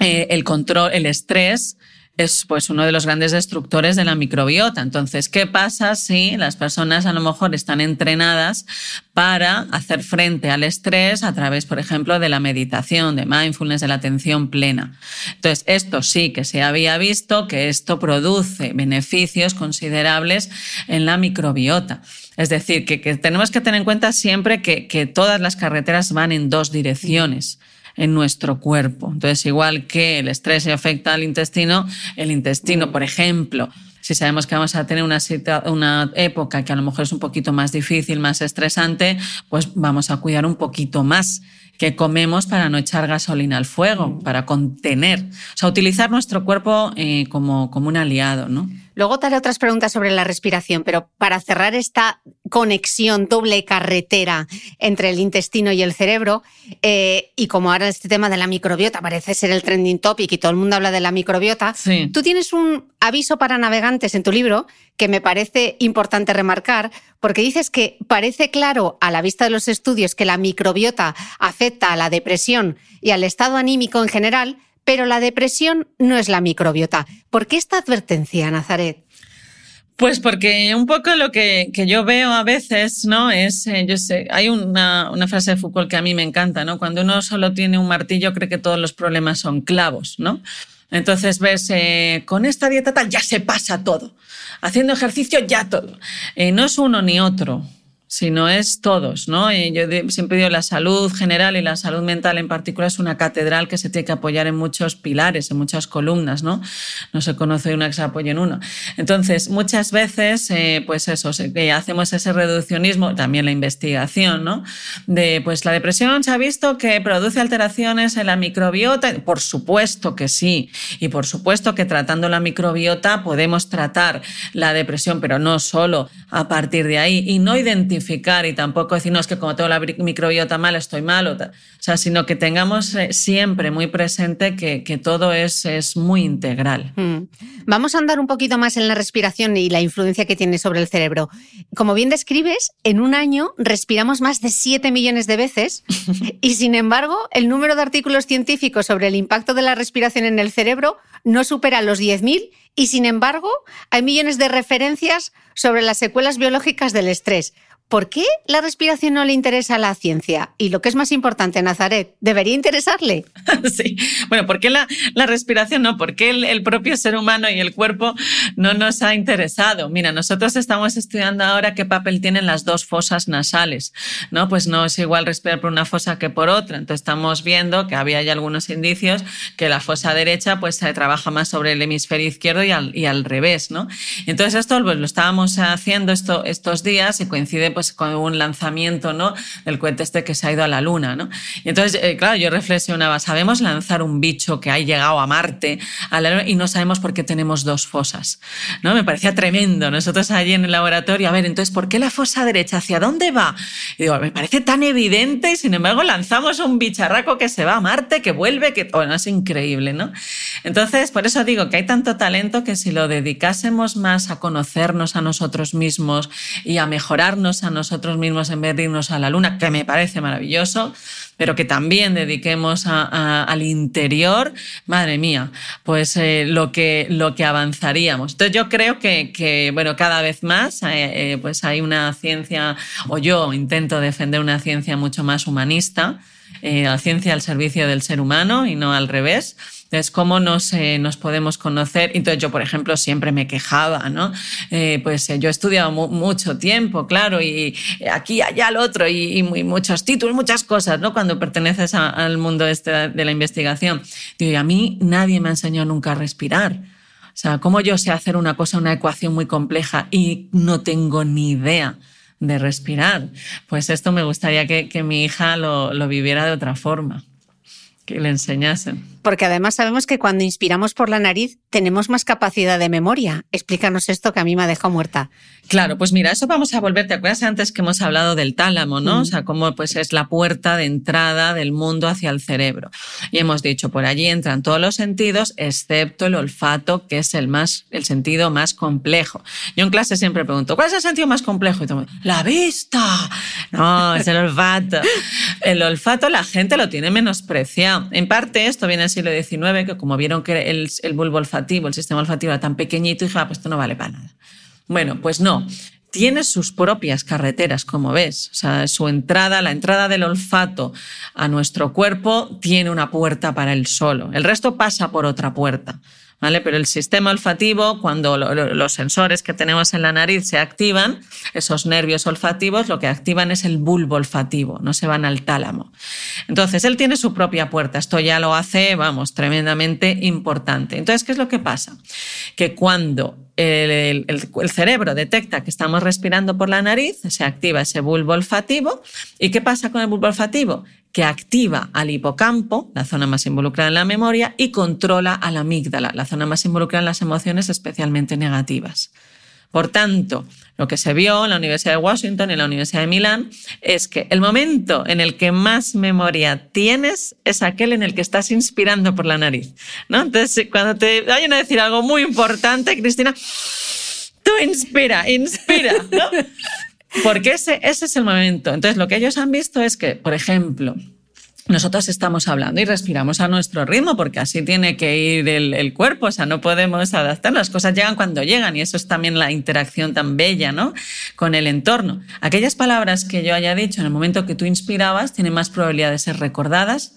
Speaker 2: eh, el control, el estrés, es pues uno de los grandes destructores de la microbiota. Entonces, ¿qué pasa si las personas a lo mejor están entrenadas para hacer frente al estrés a través, por ejemplo, de la meditación, de mindfulness, de la atención plena? Entonces, esto sí que se había visto que esto produce beneficios considerables en la microbiota. Es decir, que, tenemos que tener en cuenta siempre que, que todas las carreteras van en dos direcciones en nuestro cuerpo. Entonces, igual que el estrés afecta al intestino, el intestino, por ejemplo, si sabemos que vamos a tener una, una época que a lo mejor es un poquito más difícil, más estresante, pues vamos a cuidar un poquito más que comemos para no echar gasolina al fuego, para contener, o sea, utilizar nuestro cuerpo eh, como, como un aliado, ¿no?
Speaker 1: Luego te haré otras preguntas sobre la respiración, pero para cerrar esta conexión doble carretera entre el intestino y el cerebro, eh, y como ahora este tema de la microbiota parece ser el trending topic y todo el mundo habla de la microbiota, tú tienes un aviso para navegantes en tu libro que me parece importante remarcar, porque dices que parece claro a la vista de los estudios que la microbiota afecta a la depresión y al estado anímico en general, pero la depresión no es la microbiota. ¿Por qué esta advertencia, Nazaret?
Speaker 2: Pues porque un poco lo que, yo veo a veces, ¿no? Es, eh, yo sé, hay una, frase de Foucault que a mí me encanta, ¿no? Cuando uno solo tiene un martillo cree que todos los problemas son clavos, ¿no? Entonces ves, eh, con esta dieta tal ya se pasa todo. Haciendo ejercicio ya todo. Eh, no es uno ni otro sino es todos, ¿no? Y yo siempre digo, la salud general y la salud mental en particular es una catedral que se tiene que apoyar en muchos pilares, en muchas columnas, ¿no? No se conoce una que se apoye en uno. Entonces, muchas veces, eh, pues eso, hacemos ese reduccionismo, también la investigación, ¿no? De, pues la depresión se ha visto que produce alteraciones en la microbiota, por supuesto que sí, y por supuesto que tratando la microbiota podemos tratar la depresión, pero no solo a partir de ahí, y no identificar y tampoco decir, no, es que como tengo la microbiota mal, estoy mal, o, sea, sino que tengamos eh, siempre muy presente que, que todo es, es, muy integral. Mm.
Speaker 1: Vamos a andar un poquito más en la respiración y la influencia que tiene sobre el cerebro. Como bien describes, en un año respiramos más de 7 millones de veces y sin embargo el número de artículos científicos sobre el impacto de la respiración en el cerebro no supera los 10.000 y sin embargo hay millones de referencias sobre las secuelas biológicas del estrés. ¿Por qué la respiración no le interesa a la ciencia? Y lo que es más importante, Nazaret, ¿debería interesarle?
Speaker 2: Sí, bueno, ¿por qué la, respiración no? ¿Por qué el, propio ser humano y el cuerpo no nos ha interesado? Mira, nosotros estamos estudiando ahora qué papel tienen las dos fosas nasales, ¿no? Pues no es igual respirar por una fosa que por otra. Entonces estamos viendo que había ya algunos indicios que la fosa derecha pues se trabaja más sobre el hemisferio izquierdo y al, y al revés, ¿no? entonces esto pues, lo estábamos haciendo esto, estos días y coincide pues con un lanzamiento, ¿no? Del cohete este que se ha ido a la Luna, ¿no? Y entonces, eh, claro, yo reflexionaba, sabemos lanzar un bicho que ha llegado a Marte a la Luna y no sabemos por qué tenemos dos fosas, ¿no? Me parecía tremendo. Nosotros allí en el laboratorio, a ver, entonces, ¿por qué la fosa derecha? ¿Hacia dónde va? Y digo, me parece tan evidente y sin embargo lanzamos un bicharraco que se va a Marte, que vuelve, que, bueno, es increíble, ¿no? Entonces, por eso digo que hay tanto talento que si lo dedicásemos más a conocernos a nosotros mismos y a mejorarnos a nosotros mismos en vez de irnos a la luna, que me parece maravilloso, pero que también dediquemos al interior, madre mía, pues eh, lo, que, lo que avanzaríamos. Entonces yo creo que, bueno, cada vez más eh, eh, pues hay una ciencia, o yo intento defender una ciencia mucho más humanista, la ciencia al servicio del ser humano y no al revés entonces, ¿cómo nos, eh, nos podemos conocer? Entonces, yo, por ejemplo, siempre me quejaba, ¿no? Eh, pues eh, yo he estudiado mucho tiempo, claro, y aquí, allá, al otro, y, muchos títulos, muchas cosas, ¿no? Cuando perteneces al mundo este de la investigación. Digo, y a mí nadie me ha enseñado nunca a respirar. O sea, ¿cómo yo sé hacer una cosa, una ecuación muy compleja y no tengo ni idea? de respirar. Pues esto me gustaría que, mi hija lo viviera de otra forma, que le enseñasen
Speaker 1: porque además sabemos que cuando inspiramos por la nariz tenemos más capacidad de memoria. Explícanos esto que a mí me ha dejado muerta.
Speaker 2: Claro, pues mira, eso vamos a volver. ¿Te acuerdas antes que hemos hablado del tálamo, no? O sea, cómo pues es la puerta de entrada del mundo hacia el cerebro. Y hemos dicho, por allí entran todos los sentidos, excepto el olfato, que es el más, el sentido más complejo. Yo en clase siempre pregunto, ¿cuál es el sentido más complejo? Y todo, la vista. No, es el olfato. El olfato la gente lo tiene menospreciado. En parte esto viene a siglo XIX, que como vieron que el, el bulbo olfativo, el sistema olfativo era tan pequeñito, dije, ah, pues esto no vale para nada. Bueno, pues no. Tiene sus propias carreteras, como ves. O sea, su entrada, la entrada del olfato a nuestro cuerpo tiene una puerta para él solo. El resto pasa por otra puerta. Pero el sistema olfativo, cuando los sensores que tenemos en la nariz se activan, esos nervios olfativos lo que activan es el bulbo olfativo, no se van al tálamo. Entonces, él tiene su propia puerta. Esto ya lo hace, vamos, tremendamente importante. Entonces, ¿qué es lo que pasa? Que cuando el, el, cerebro detecta que estamos respirando por la nariz, se activa ese bulbo olfativo. ¿Y qué pasa con el bulbo olfativo? Que activa al hipocampo, la zona más involucrada en la memoria, y controla a la amígdala, la zona más involucrada en las emociones especialmente negativas. Por tanto, lo que se vio en la Universidad de Washington y en la Universidad de Milán es que el momento en el que más memoria tienes es aquel en el que estás inspirando por la nariz. ¿no? Entonces, cuando te vayan a decir algo muy importante, Cristina, tú inspira, inspira. ¿no? Porque ese, ese es el momento. Entonces, lo que ellos han visto es que, por ejemplo, nosotros estamos hablando y respiramos a nuestro ritmo, porque así tiene que ir el, cuerpo, o sea, no podemos adaptar, las cosas llegan cuando llegan y eso es también la interacción tan bella, ¿no? Con el entorno. Aquellas palabras que yo haya dicho en el momento que tú inspirabas tienen más probabilidad de ser recordadas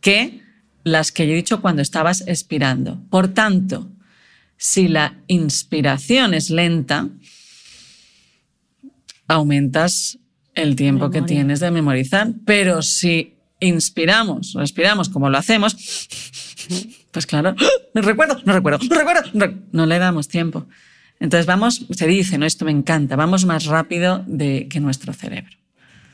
Speaker 2: que las que yo he dicho cuando estabas expirando. Por tanto, si la inspiración es lenta, aumentas el tiempo que tienes de memorizar. Pero si inspiramos, respiramos como lo hacemos, pues claro, no recuerdo, no recuerdo, no recuerdo, no, le damos tiempo. Entonces vamos, se dice, no, esto me encanta, vamos más rápido de, que nuestro cerebro.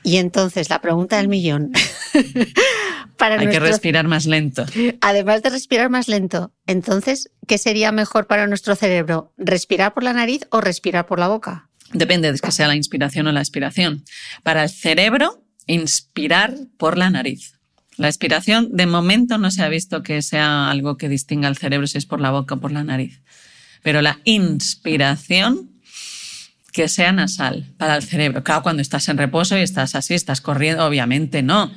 Speaker 1: Y entonces la pregunta del millón.
Speaker 2: para Hay que respirar más lento.
Speaker 1: Además de respirar más lento, entonces, ¿qué sería mejor para nuestro cerebro? ¿Respirar por la nariz o respirar por la boca?
Speaker 2: Depende de que sea la inspiración o la expiración. Para el cerebro, inspirar por la nariz. La expiración, de momento, no se ha visto que sea algo que distinga al cerebro si es por la boca o por la nariz. Pero la inspiración, que sea nasal para el cerebro. Claro, cuando estás en reposo y estás así, estás corriendo, obviamente no.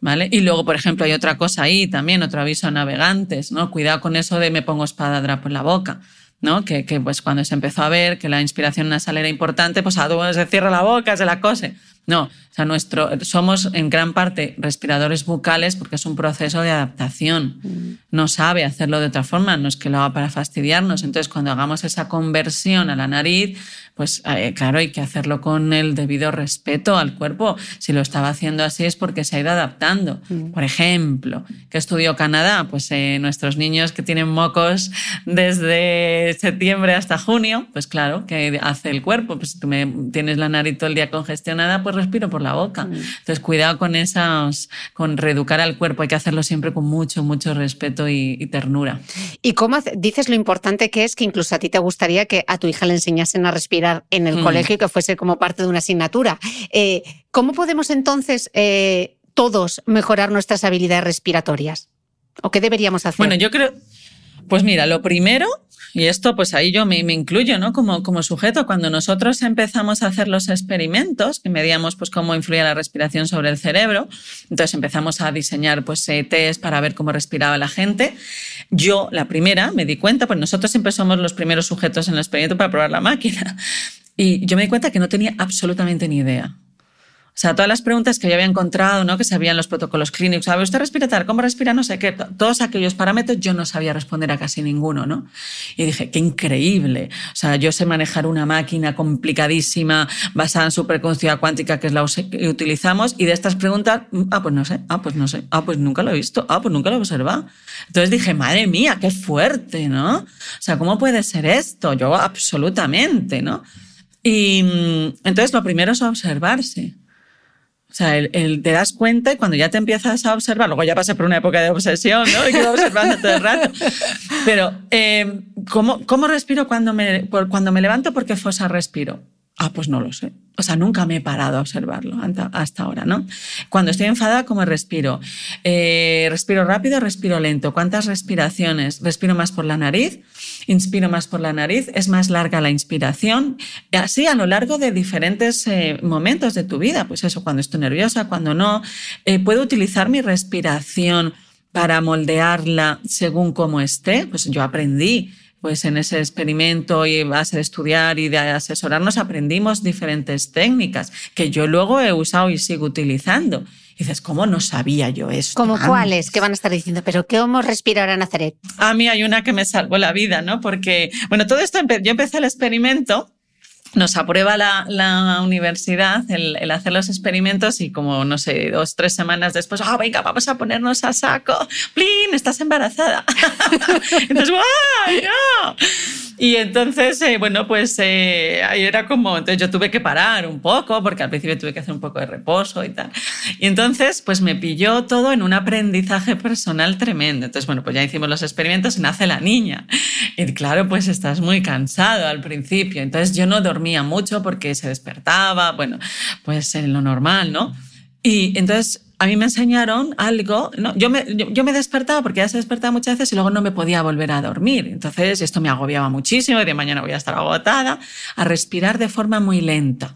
Speaker 2: ¿Vale? Y luego, por ejemplo, hay otra cosa ahí también, otro aviso a navegantes, ¿no? Cuidado con eso de me pongo espadadra por la boca. ¿No? Que, que, pues cuando se empezó a ver que la inspiración nasal era importante, pues a se cierra la boca, se la cose. No, o sea, nuestro, somos en gran parte respiradores bucales porque es un proceso de adaptación. Mm. No sabe hacerlo de otra forma, no es que lo haga para fastidiarnos. Entonces, cuando hagamos esa conversión a la nariz, pues eh, claro, hay que hacerlo con el debido respeto al cuerpo. Si lo estaba haciendo así es porque se ha ido adaptando. Mm. Por ejemplo, ¿qué estudió Canadá? Pues eh, nuestros niños que tienen mocos desde septiembre hasta junio, pues claro, ¿qué hace el cuerpo? Pues si tú me tienes la nariz todo el día congestionada, pues respiro por la boca. Mm. Entonces, cuidado con esas, con reeducar al cuerpo. Hay que hacerlo siempre con mucho, mucho respeto y, ternura.
Speaker 1: ¿Y cómo dices lo importante que es que incluso a ti te gustaría que a tu hija le enseñasen a respirar? en el mm. colegio y que fuese como parte de una asignatura. Eh, ¿Cómo podemos entonces eh, todos mejorar nuestras habilidades respiratorias? ¿O qué deberíamos hacer?
Speaker 2: Bueno, yo creo, pues mira, lo primero, y esto pues ahí yo me, incluyo, ¿no? Como, como sujeto, cuando nosotros empezamos a hacer los experimentos, que medíamos pues cómo influía la respiración sobre el cerebro, entonces empezamos a diseñar pues eh, test para ver cómo respiraba la gente. Yo, la primera, me di cuenta, pues nosotros siempre somos los primeros sujetos en el experimento para probar la máquina. Y yo me di cuenta que no tenía absolutamente ni idea. O sea, todas las preguntas que yo había encontrado, ¿no? que sabían los protocolos clínicos, ¿sabe usted respirar? ¿Cómo respira? No sé qué. Todos aquellos parámetros yo no sabía responder a casi ninguno, ¿no? Y dije, qué increíble. O sea, yo sé manejar una máquina complicadísima basada en superconductividad cuántica, que es la que utilizamos, y de estas preguntas, ah, pues no sé, ah, pues no sé, ah, pues nunca lo he visto, ah, pues nunca lo he observado. Entonces dije, madre mía, qué fuerte, ¿no? O sea, ¿cómo puede ser esto? Yo absolutamente, ¿no? Y mm, entonces lo primero es observarse. O sea, el, te das cuenta y cuando ya te empiezas a observar, luego ya pasé por una época de obsesión, ¿no? Y quedo observando todo el rato. Pero, eh, ¿cómo, ¿cómo, respiro cuando me, cuando me levanto? ¿Por qué fosa respiro? Ah, pues no lo sé. O sea, nunca me he parado a observarlo hasta ahora, ¿no? Cuando estoy enfadada, ¿cómo respiro? Eh, respiro rápido, respiro lento. ¿Cuántas respiraciones? Respiro más por la nariz, inspiro más por la nariz, es más larga la inspiración. Así a lo largo de diferentes eh, momentos de tu vida, pues eso, cuando estoy nerviosa, cuando no. Eh, puedo utilizar mi respiración para moldearla según cómo esté. Pues yo aprendí pues en ese experimento y de estudiar y de asesorarnos aprendimos diferentes técnicas que yo luego he usado y sigo utilizando. Y dices, ¿cómo no sabía yo esto?
Speaker 1: ¿Cómo cuáles? ¿Qué van a estar diciendo? ¿Pero qué vamos a respirar a Nazaret?
Speaker 2: A mí hay una que me salvó la vida, ¿no? Porque, bueno, todo esto, yo empecé el experimento nos aprueba la, la universidad el, hacer los experimentos y como, no sé, dos, tres semanas después, ah, venga, vamos a ponernos a saco, ¡plin! Estás embarazada. entonces, ¡guau! Y entonces, eh, bueno, pues eh, ahí era como, entonces yo tuve que parar un poco, porque al principio tuve que hacer un poco de reposo y tal. Y entonces, pues me pilló todo en un aprendizaje personal tremendo. Entonces, bueno, pues ya hicimos los experimentos y nace la niña. Y claro, pues estás muy cansado al principio. Entonces yo no dormía mucho porque se despertaba, bueno, pues en lo normal, ¿no? Y entonces a mí me enseñaron algo, ¿no? yo, me, yo, me despertaba porque ya se despertaba muchas veces y luego no me podía volver a dormir. Entonces esto me agobiaba muchísimo y de mañana voy a estar agotada, a respirar de forma muy lenta.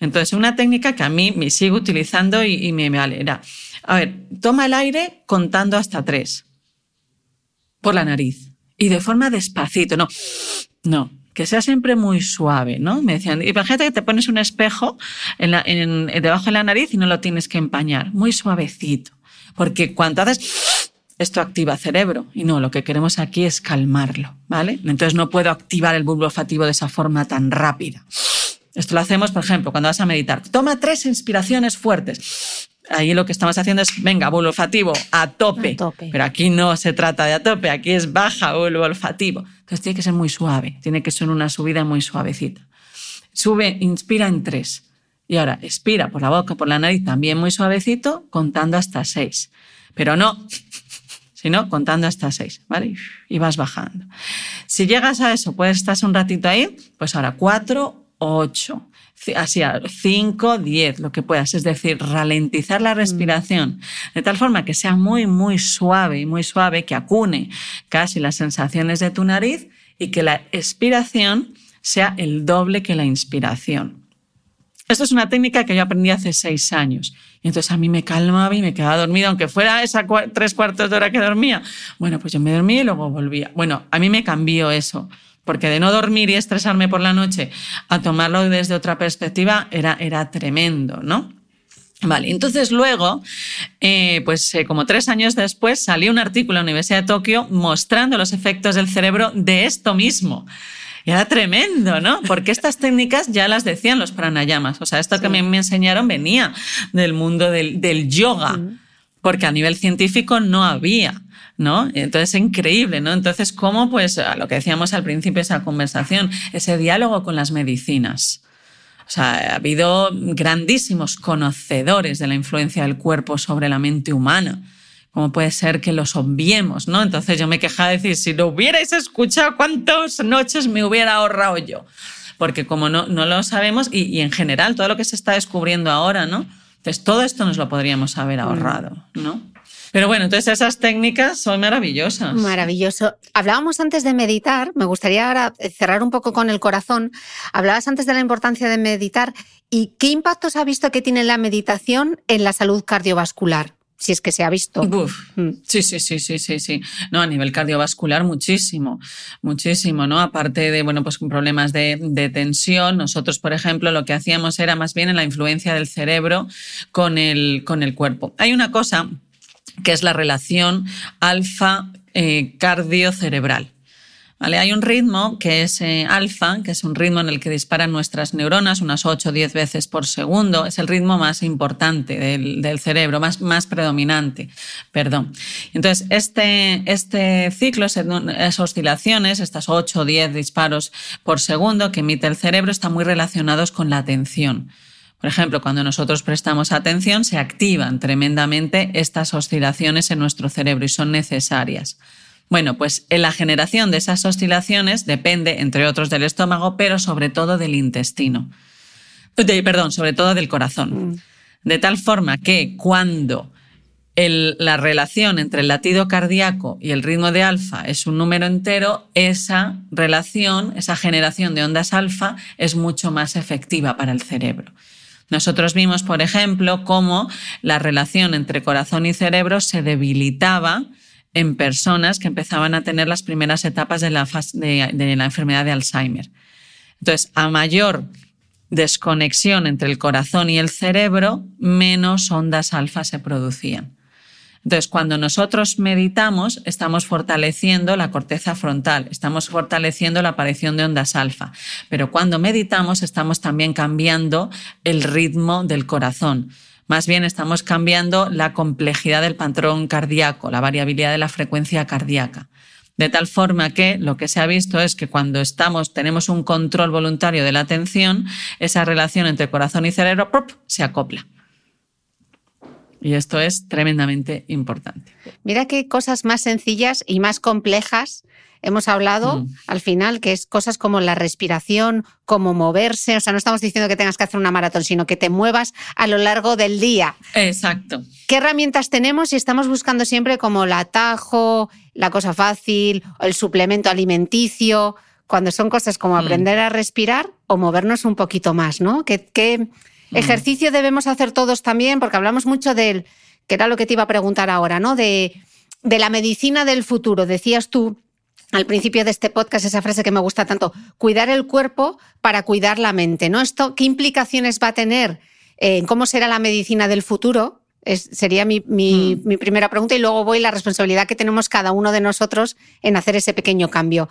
Speaker 2: Entonces una técnica que a mí me sigo utilizando y, me vale era, a ver, toma el aire contando hasta tres por la nariz y de forma despacito, no, no, que sea siempre muy suave, ¿no? Me decían, imagínate que te pones un espejo en debajo de la nariz y no lo tienes que empañar, muy suavecito. Porque cuando haces esto activa cerebro y no, lo que queremos aquí es calmarlo, ¿vale? Entonces no puedo activar el bulbo olfativo de esa forma tan rápida. Esto lo hacemos, por ejemplo, cuando vas a meditar. Toma tres inspiraciones fuertes. Ahí lo que estamos haciendo es, venga, bulbo olfativo, a tope.
Speaker 1: A tope.
Speaker 2: Pero aquí no se trata de a tope, aquí es baja bulbo olfativo. Entonces tiene que ser muy suave, tiene que ser una subida muy suavecita. Sube, inspira en tres. Y ahora expira por la boca, por la nariz, también muy suavecito, contando hasta seis. Pero no, sino contando hasta seis, ¿vale? Y vas bajando. Si llegas a eso, puedes estar un ratito ahí, pues ahora cuatro, ocho, así, cinco, diez, lo que puedas. Es decir, ralentizar la respiración de tal forma que sea muy, muy suave y muy suave, que acune casi las sensaciones de tu nariz y que la expiración sea el doble que la inspiración. Esto es una técnica que yo aprendí hace seis años. Y entonces a mí me calmaba y me quedaba dormida, aunque fuera esa tres cuartos de hora que dormía. Bueno, pues yo me dormía y luego volvía. Bueno, a mí me cambió eso, porque de no dormir y estresarme por la noche a tomarlo desde otra perspectiva era, era tremendo, ¿no? Vale, entonces luego, eh, pues eh, como tres años después, salió un artículo en la Universidad de Tokio mostrando los efectos del cerebro de esto mismo. Y era tremendo, ¿no? Porque estas técnicas ya las decían los pranayamas. O sea, esto que me, me enseñaron venía del mundo del, del yoga, porque a nivel científico no había. ¿No? Entonces es increíble, ¿no? Entonces, ¿cómo? Pues a lo que decíamos al principio de esa conversación, ese diálogo con las medicinas. O sea, ha habido grandísimos conocedores de la influencia del cuerpo sobre la mente humana. ¿Cómo puede ser que los obviemos, no? Entonces yo me quejaba de decir, si lo hubierais escuchado, ¿cuántas noches me hubiera ahorrado yo? Porque como no, no lo sabemos, y, y en general todo lo que se está descubriendo ahora, ¿no? Entonces todo esto nos lo podríamos haber ahorrado, ¿no? Pero bueno, entonces esas técnicas son maravillosas.
Speaker 1: Maravilloso. Hablábamos antes de meditar, me gustaría ahora cerrar un poco con el corazón. Hablabas antes de la importancia de meditar y qué impactos ha visto que tiene la meditación en la salud cardiovascular si es que se ha visto.
Speaker 2: Uf, sí, sí, sí, sí, sí, sí. No, a nivel cardiovascular muchísimo, muchísimo, ¿no? Aparte de, bueno, pues con problemas de, de, tensión, nosotros, por ejemplo, lo que hacíamos era más bien en la influencia del cerebro con el, con el cuerpo. Hay una cosa que es la relación alfa eh. ¿Vale? Hay un ritmo que es eh, alfa, que es un ritmo en el que disparan nuestras neuronas unas 8 o 10 veces por segundo. Es el ritmo más importante del, cerebro, más, más, predominante. Perdón. Entonces, este, este ciclo, esas oscilaciones, estas 8 o 10 disparos por segundo que emite el cerebro, están muy relacionados con la atención. Por ejemplo, cuando nosotros prestamos atención, se activan tremendamente estas oscilaciones en nuestro cerebro y son necesarias. Bueno, pues en la generación de esas oscilaciones depende, entre otros, del estómago, pero sobre todo del intestino. perdón, sobre todo del corazón. Mm. De tal forma que cuando la relación entre el latido cardíaco y el ritmo de alfa es un número entero, esa relación, esa generación de ondas alfa es mucho más efectiva para el cerebro. Nosotros vimos, por ejemplo, cómo la relación entre corazón y cerebro se debilitaba en personas que empezaban a tener las primeras etapas de la, enfermedad de Alzheimer. Entonces, a mayor desconexión entre el corazón y el cerebro, menos ondas alfa se producían. Entonces, cuando nosotros meditamos, estamos fortaleciendo la corteza frontal, estamos fortaleciendo la aparición de ondas alfa, pero cuando meditamos estamos también cambiando el ritmo del corazón. Más bien estamos cambiando la complejidad del patrón cardíaco, la variabilidad de la frecuencia cardíaca. De tal forma que lo que se ha visto es que cuando estamos, tenemos un control voluntario de la atención, esa relación entre corazón y cerebro se acopla. Y esto es tremendamente importante.
Speaker 1: Mira qué cosas más sencillas y más complejas hemos hablado mm. al final, que es cosas como la respiración, como moverse. O sea, no estamos diciendo que tengas que hacer una maratón, sino que te muevas a lo largo del día.
Speaker 2: Exacto.
Speaker 1: ¿Qué herramientas tenemos y estamos buscando siempre como el atajo, la cosa fácil, el suplemento alimenticio? Cuando son cosas como mm. aprender a respirar o movernos un poquito más, ¿no? ¿Qué, mm. Ejercicio debemos hacer todos también? Porque hablamos mucho del, que era lo que te iba a preguntar ahora, ¿no? De, de la medicina del futuro. Decías tú al principio de este podcast esa frase que me gusta tanto, cuidar el cuerpo para cuidar la mente, ¿no? Esto, ¿qué implicaciones va a tener en cómo será la medicina del futuro? sería mi, mm. mi, primera pregunta y luego voy la responsabilidad que tenemos cada uno de nosotros en hacer ese pequeño cambio.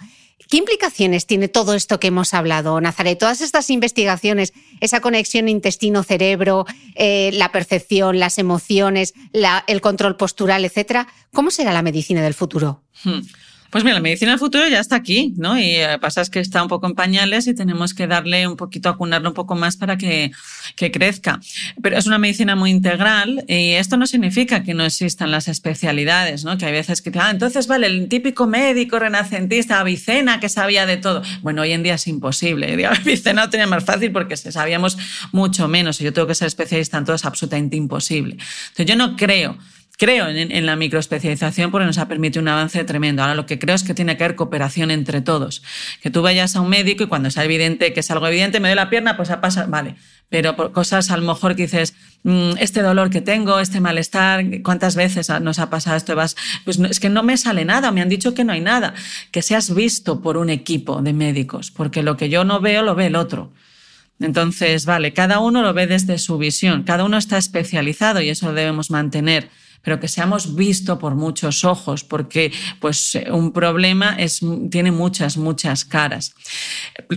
Speaker 1: ¿Qué implicaciones tiene todo esto que hemos hablado, Nazaret? Todas estas investigaciones, esa conexión intestino-cerebro, eh, la percepción, las emociones, el control postural, etcétera. ¿Cómo será la medicina del futuro?
Speaker 2: Hmm. Pues mira, la medicina del futuro ya está aquí, ¿no? Y eh, pasa es que está un poco en pañales y tenemos que darle un poquito, acunarlo un poco más para que, que crezca. Pero es una medicina muy integral y esto no significa que no existan las especialidades, ¿no? Que hay veces que, ah, entonces vale, el típico médico renacentista, Avicena, que sabía de todo. Bueno, hoy en día es imposible. Avicena lo tenía más fácil porque sabíamos mucho menos y yo tengo que ser especialista en todo, es absolutamente imposible. Entonces yo no creo creo en, la microespecialización porque nos ha permitido un avance tremendo. Ahora lo que creo es que tiene que haber cooperación entre todos. Que tú vayas a un médico y cuando sea evidente que es algo evidente, me doy la pierna, pues a pasar, vale. Pero por cosas a lo mejor que dices, mm, este dolor que tengo, este malestar, ¿cuántas veces nos ha pasado esto? Vas, pues es que no me sale nada, me han dicho que no hay nada. Que seas visto por un equipo de médicos, porque lo que yo no veo lo ve el otro. Entonces, vale, cada uno lo ve desde su visión, cada uno está especializado y eso lo debemos mantener pero que seamos visto por muchos ojos, porque pues, un problema es, tiene muchas, muchas caras.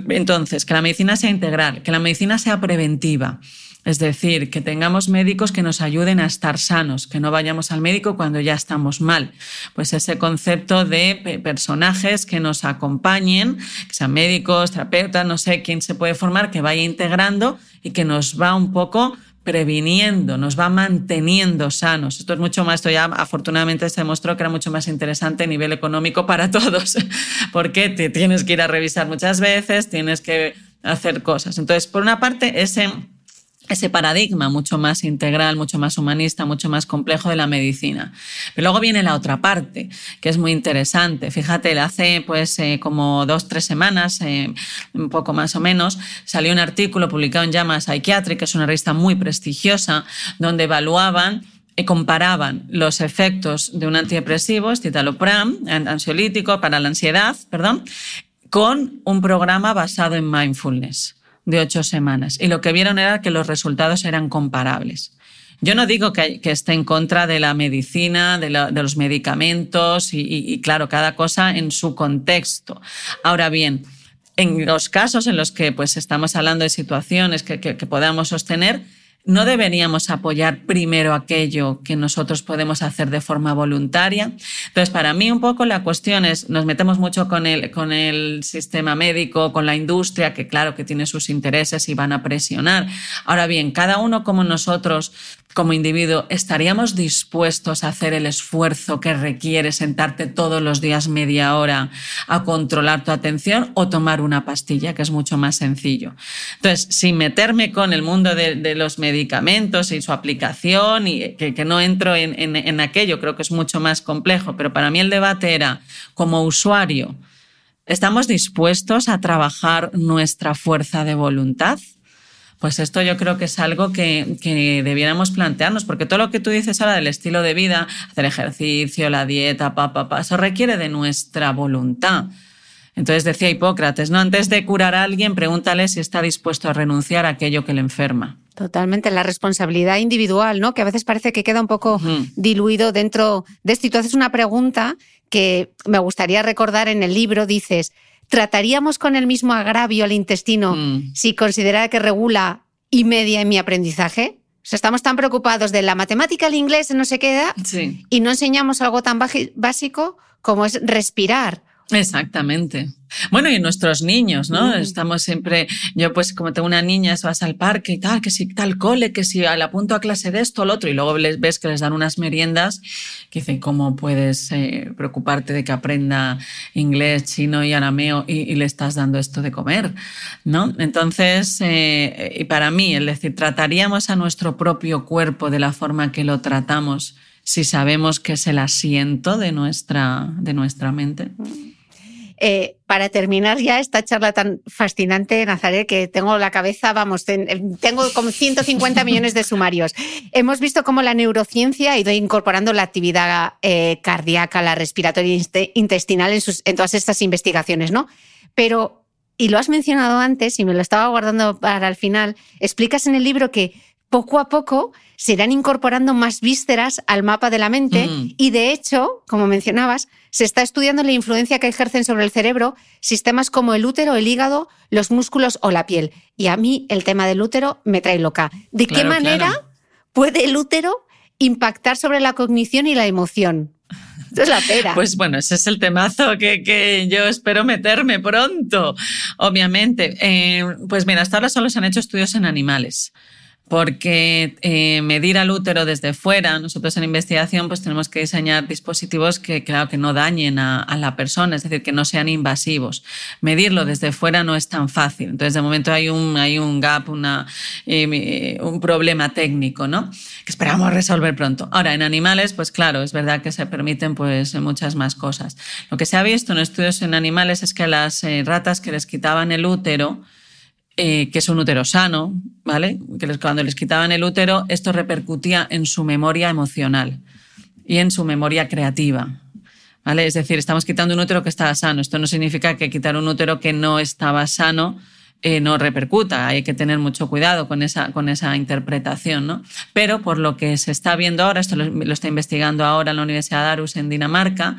Speaker 2: Entonces, que la medicina sea integral, que la medicina sea preventiva. Es decir, que tengamos médicos que nos ayuden a estar sanos, que no vayamos al médico cuando ya estamos mal. Pues ese concepto de personajes que nos acompañen, que sean médicos, terapeutas, no sé quién se puede formar, que vaya integrando y que nos va un poco previniendo, nos va manteniendo sanos. Esto es mucho más, esto ya afortunadamente se demostró que era mucho más interesante a nivel económico para todos, porque te tienes que ir a revisar muchas veces, tienes que hacer cosas. Entonces, por una parte, ese ese paradigma mucho más integral, mucho más humanista, mucho más complejo de la medicina. Pero luego viene la otra parte, que es muy interesante. Fíjate, hace pues eh, como dos, tres semanas, eh, un poco más o menos, salió un artículo publicado en Llama Psychiatric, que es una revista muy prestigiosa, donde evaluaban y comparaban los efectos de un antidepresivo, citalopram, ansiolítico para la ansiedad, perdón, con un programa basado en mindfulness de ocho semanas. Y lo que vieron era que los resultados eran comparables. Yo no digo que, esté en contra de la medicina, de, los medicamentos y, claro, cada cosa en su contexto. Ahora bien, en los casos en los que pues, estamos hablando de situaciones que, que podamos sostener, ¿No deberíamos apoyar primero aquello que nosotros podemos hacer de forma voluntaria? Entonces, para mí un poco la cuestión es, nos metemos mucho con el, con el sistema médico, con la industria, que claro que tiene sus intereses y van a presionar. Ahora bien, cada uno como nosotros como individuo, ¿estaríamos dispuestos a hacer el esfuerzo que requiere sentarte todos los días media hora a controlar tu atención o tomar una pastilla, que es mucho más sencillo? Entonces, sin meterme con el mundo de, los medicamentos y su aplicación, y que, no entro en, aquello, creo que es mucho más complejo, pero para mí el debate era, como usuario, ¿estamos dispuestos a trabajar nuestra fuerza de voluntad? Pues esto yo creo que es algo que, debiéramos plantearnos, porque todo lo que tú dices ahora del estilo de vida, hacer ejercicio, la dieta, pa, pa, eso requiere de nuestra voluntad. Entonces decía Hipócrates, ¿no? Antes de curar a alguien, pregúntale si está dispuesto a renunciar a aquello que le enferma.
Speaker 1: Totalmente, la responsabilidad individual, ¿no? Que a veces parece que queda un poco diluido dentro de esto. Y tú haces una pregunta que me gustaría recordar en el libro, dices, ¿trataríamos con el mismo agravio al intestino mm. si considerara que regula y media en mi aprendizaje? O sea, estamos tan preocupados de la matemática, el inglés, no se queda, y no enseñamos algo tan básico como es respirar
Speaker 2: Exactamente. Bueno, y nuestros niños, ¿no? Estamos siempre, yo pues como tengo una niña, vas al parque y tal, que si tal cole, que si al apunto a clase de esto, lo otro, y luego les, ves que les dan unas meriendas, que dicen, ¿cómo puedes eh, preocuparte de que aprenda inglés, chino y arameo y, le estás dando esto de comer? ¿No? Entonces, eh, y para mí, es decir, trataríamos a nuestro propio cuerpo de la forma que lo tratamos si sabemos que es el asiento de nuestra, de nuestra mente.
Speaker 1: Eh, para terminar ya esta charla tan fascinante, Nazaret, que tengo la cabeza, vamos, tengo como 150 millones de sumarios. Hemos visto cómo la neurociencia ha ido incorporando la actividad eh, cardíaca, la respiratoria intestinal en, sus, en todas estas investigaciones, ¿no? Pero, y lo has mencionado antes y me lo estaba guardando para el final, explicas en el libro que poco a poco se irán incorporando más vísceras al mapa de la mente
Speaker 2: Mm.
Speaker 1: y de hecho, como mencionabas, se está estudiando la influencia que ejercen sobre el cerebro sistemas como el útero, el hígado, los músculos o la piel. Y a mí el tema del útero me trae loca. ¿De qué manera
Speaker 2: claro.
Speaker 1: puede el útero impactar sobre la cognición y la emoción? Esto es la pera.
Speaker 2: Pues bueno, ese es el temazo que, que yo espero meterme pronto, obviamente. Eh, pues mira, hasta ahora solo se han hecho estudios en animales. Porque eh, medir al útero desde fuera, nosotros en investigación pues tenemos que diseñar dispositivos que, claro, que no dañen a, la persona, es decir, que no sean invasivos. Medirlo desde fuera no es tan fácil. Entonces, de momento hay un, hay un gap, una, eh, un problema técnico, ¿no? Que esperamos resolver pronto. Ahora, en animales, pues claro, es verdad que se permiten pues muchas más cosas. Lo que se ha visto en estudios en animales es que las eh, ratas que les quitaban el útero, eh, que es un útero sano, ¿vale? Que les- cuando les quitaban el útero, esto repercutía en su memoria emocional y en su memoria creativa. ¿Vale? Es decir, estamos quitando un útero que estaba sano. Esto no significa que quitar un útero que no estaba sano eh, no repercuta. Hay que tener mucho cuidado con esa, con esa interpretación. ¿no? Pero por lo que se está viendo ahora, esto lo, está investigando ahora la Universidad de Aarhus en Dinamarca,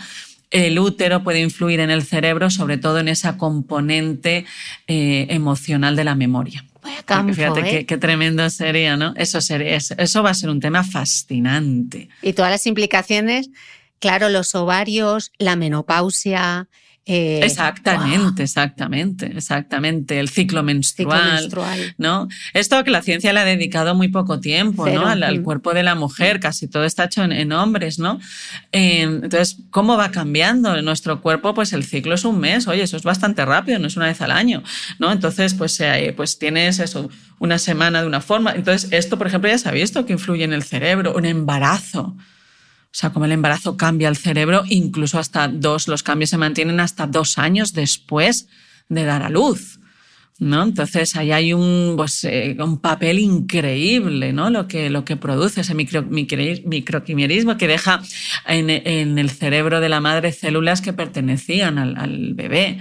Speaker 2: el útero puede influir en el cerebro, sobre todo en esa componente eh, emocional de la memoria.
Speaker 1: Vaya campo,
Speaker 2: Fíjate
Speaker 1: ¿eh?
Speaker 2: qué, qué tremendo sería, ¿no? Eso, sería, eso, eso va a ser un tema fascinante.
Speaker 1: Y todas las implicaciones, claro, los ovarios, la menopausia. Eh,
Speaker 2: Exactamente, exactamente, exactamente. El ciclo menstrual.
Speaker 1: Ciclo menstrual.
Speaker 2: ¿no? Esto que la ciencia le ha dedicado muy poco tiempo,
Speaker 1: Cero.
Speaker 2: ¿no? Al, al
Speaker 1: Mm.
Speaker 2: cuerpo de la mujer, casi todo está hecho en, en hombres, ¿no? Eh, entonces, ¿cómo va cambiando en nuestro cuerpo? Pues el ciclo es un mes, oye, eso es bastante rápido, no es una vez al año, ¿no? Entonces, pues, eh, pues tienes eso, una semana de una forma. Entonces, esto, por ejemplo, ya se ha visto que influye en el cerebro, un embarazo. O sea, como el embarazo cambia el cerebro, incluso hasta dos, los cambios se mantienen hasta dos años después de dar a luz. ¿no? Entonces ahí hay un, pues, eh, un papel increíble, ¿no? Lo que, lo que produce ese micro, micro- microquimerismo que deja en, en el cerebro de la madre células que pertenecían al, al bebé.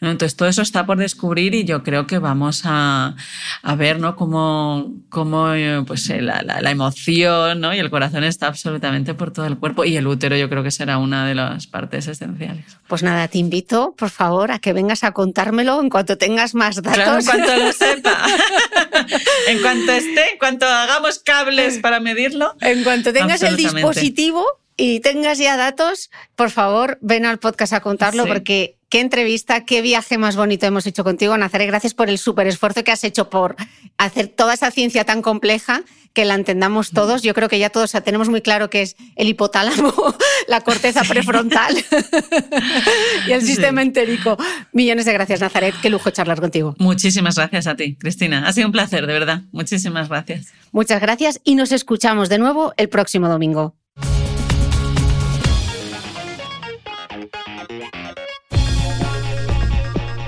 Speaker 2: ¿No? Entonces todo eso está por descubrir y yo creo que vamos a, a ver ¿no? cómo, cómo eh, pues, eh, la, la- la emoción ¿no? y el corazón está absolutamente por todo el cuerpo y el útero yo creo que será una de las partes esenciales.
Speaker 1: Pues nada, te invito, por favor, a que vengas a contármelo en cuanto tengas más datos.
Speaker 2: Claro, en cuanto lo sepa. en cuanto esté, en cuanto hagamos cables para medirlo.
Speaker 1: En cuanto tengas el dispositivo y tengas ya datos, por favor, ven al podcast a contarlo
Speaker 2: Sí.
Speaker 1: porque qué entrevista, qué viaje más bonito hemos hecho contigo, Nazaret. Gracias por el súper esfuerzo que has hecho por hacer toda esa ciencia tan compleja que la entendamos todos. Yo creo que ya todos tenemos muy claro que es el hipotálamo, la corteza prefrontal y el
Speaker 2: Sí.
Speaker 1: sistema entérico. Millones de gracias, Nazaret. Qué lujo charlar contigo.
Speaker 2: Muchísimas gracias a ti, Cristina. Ha sido un placer, de verdad. Muchísimas gracias.
Speaker 1: Muchas gracias y nos escuchamos de nuevo el próximo domingo.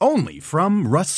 Speaker 5: Only from Rust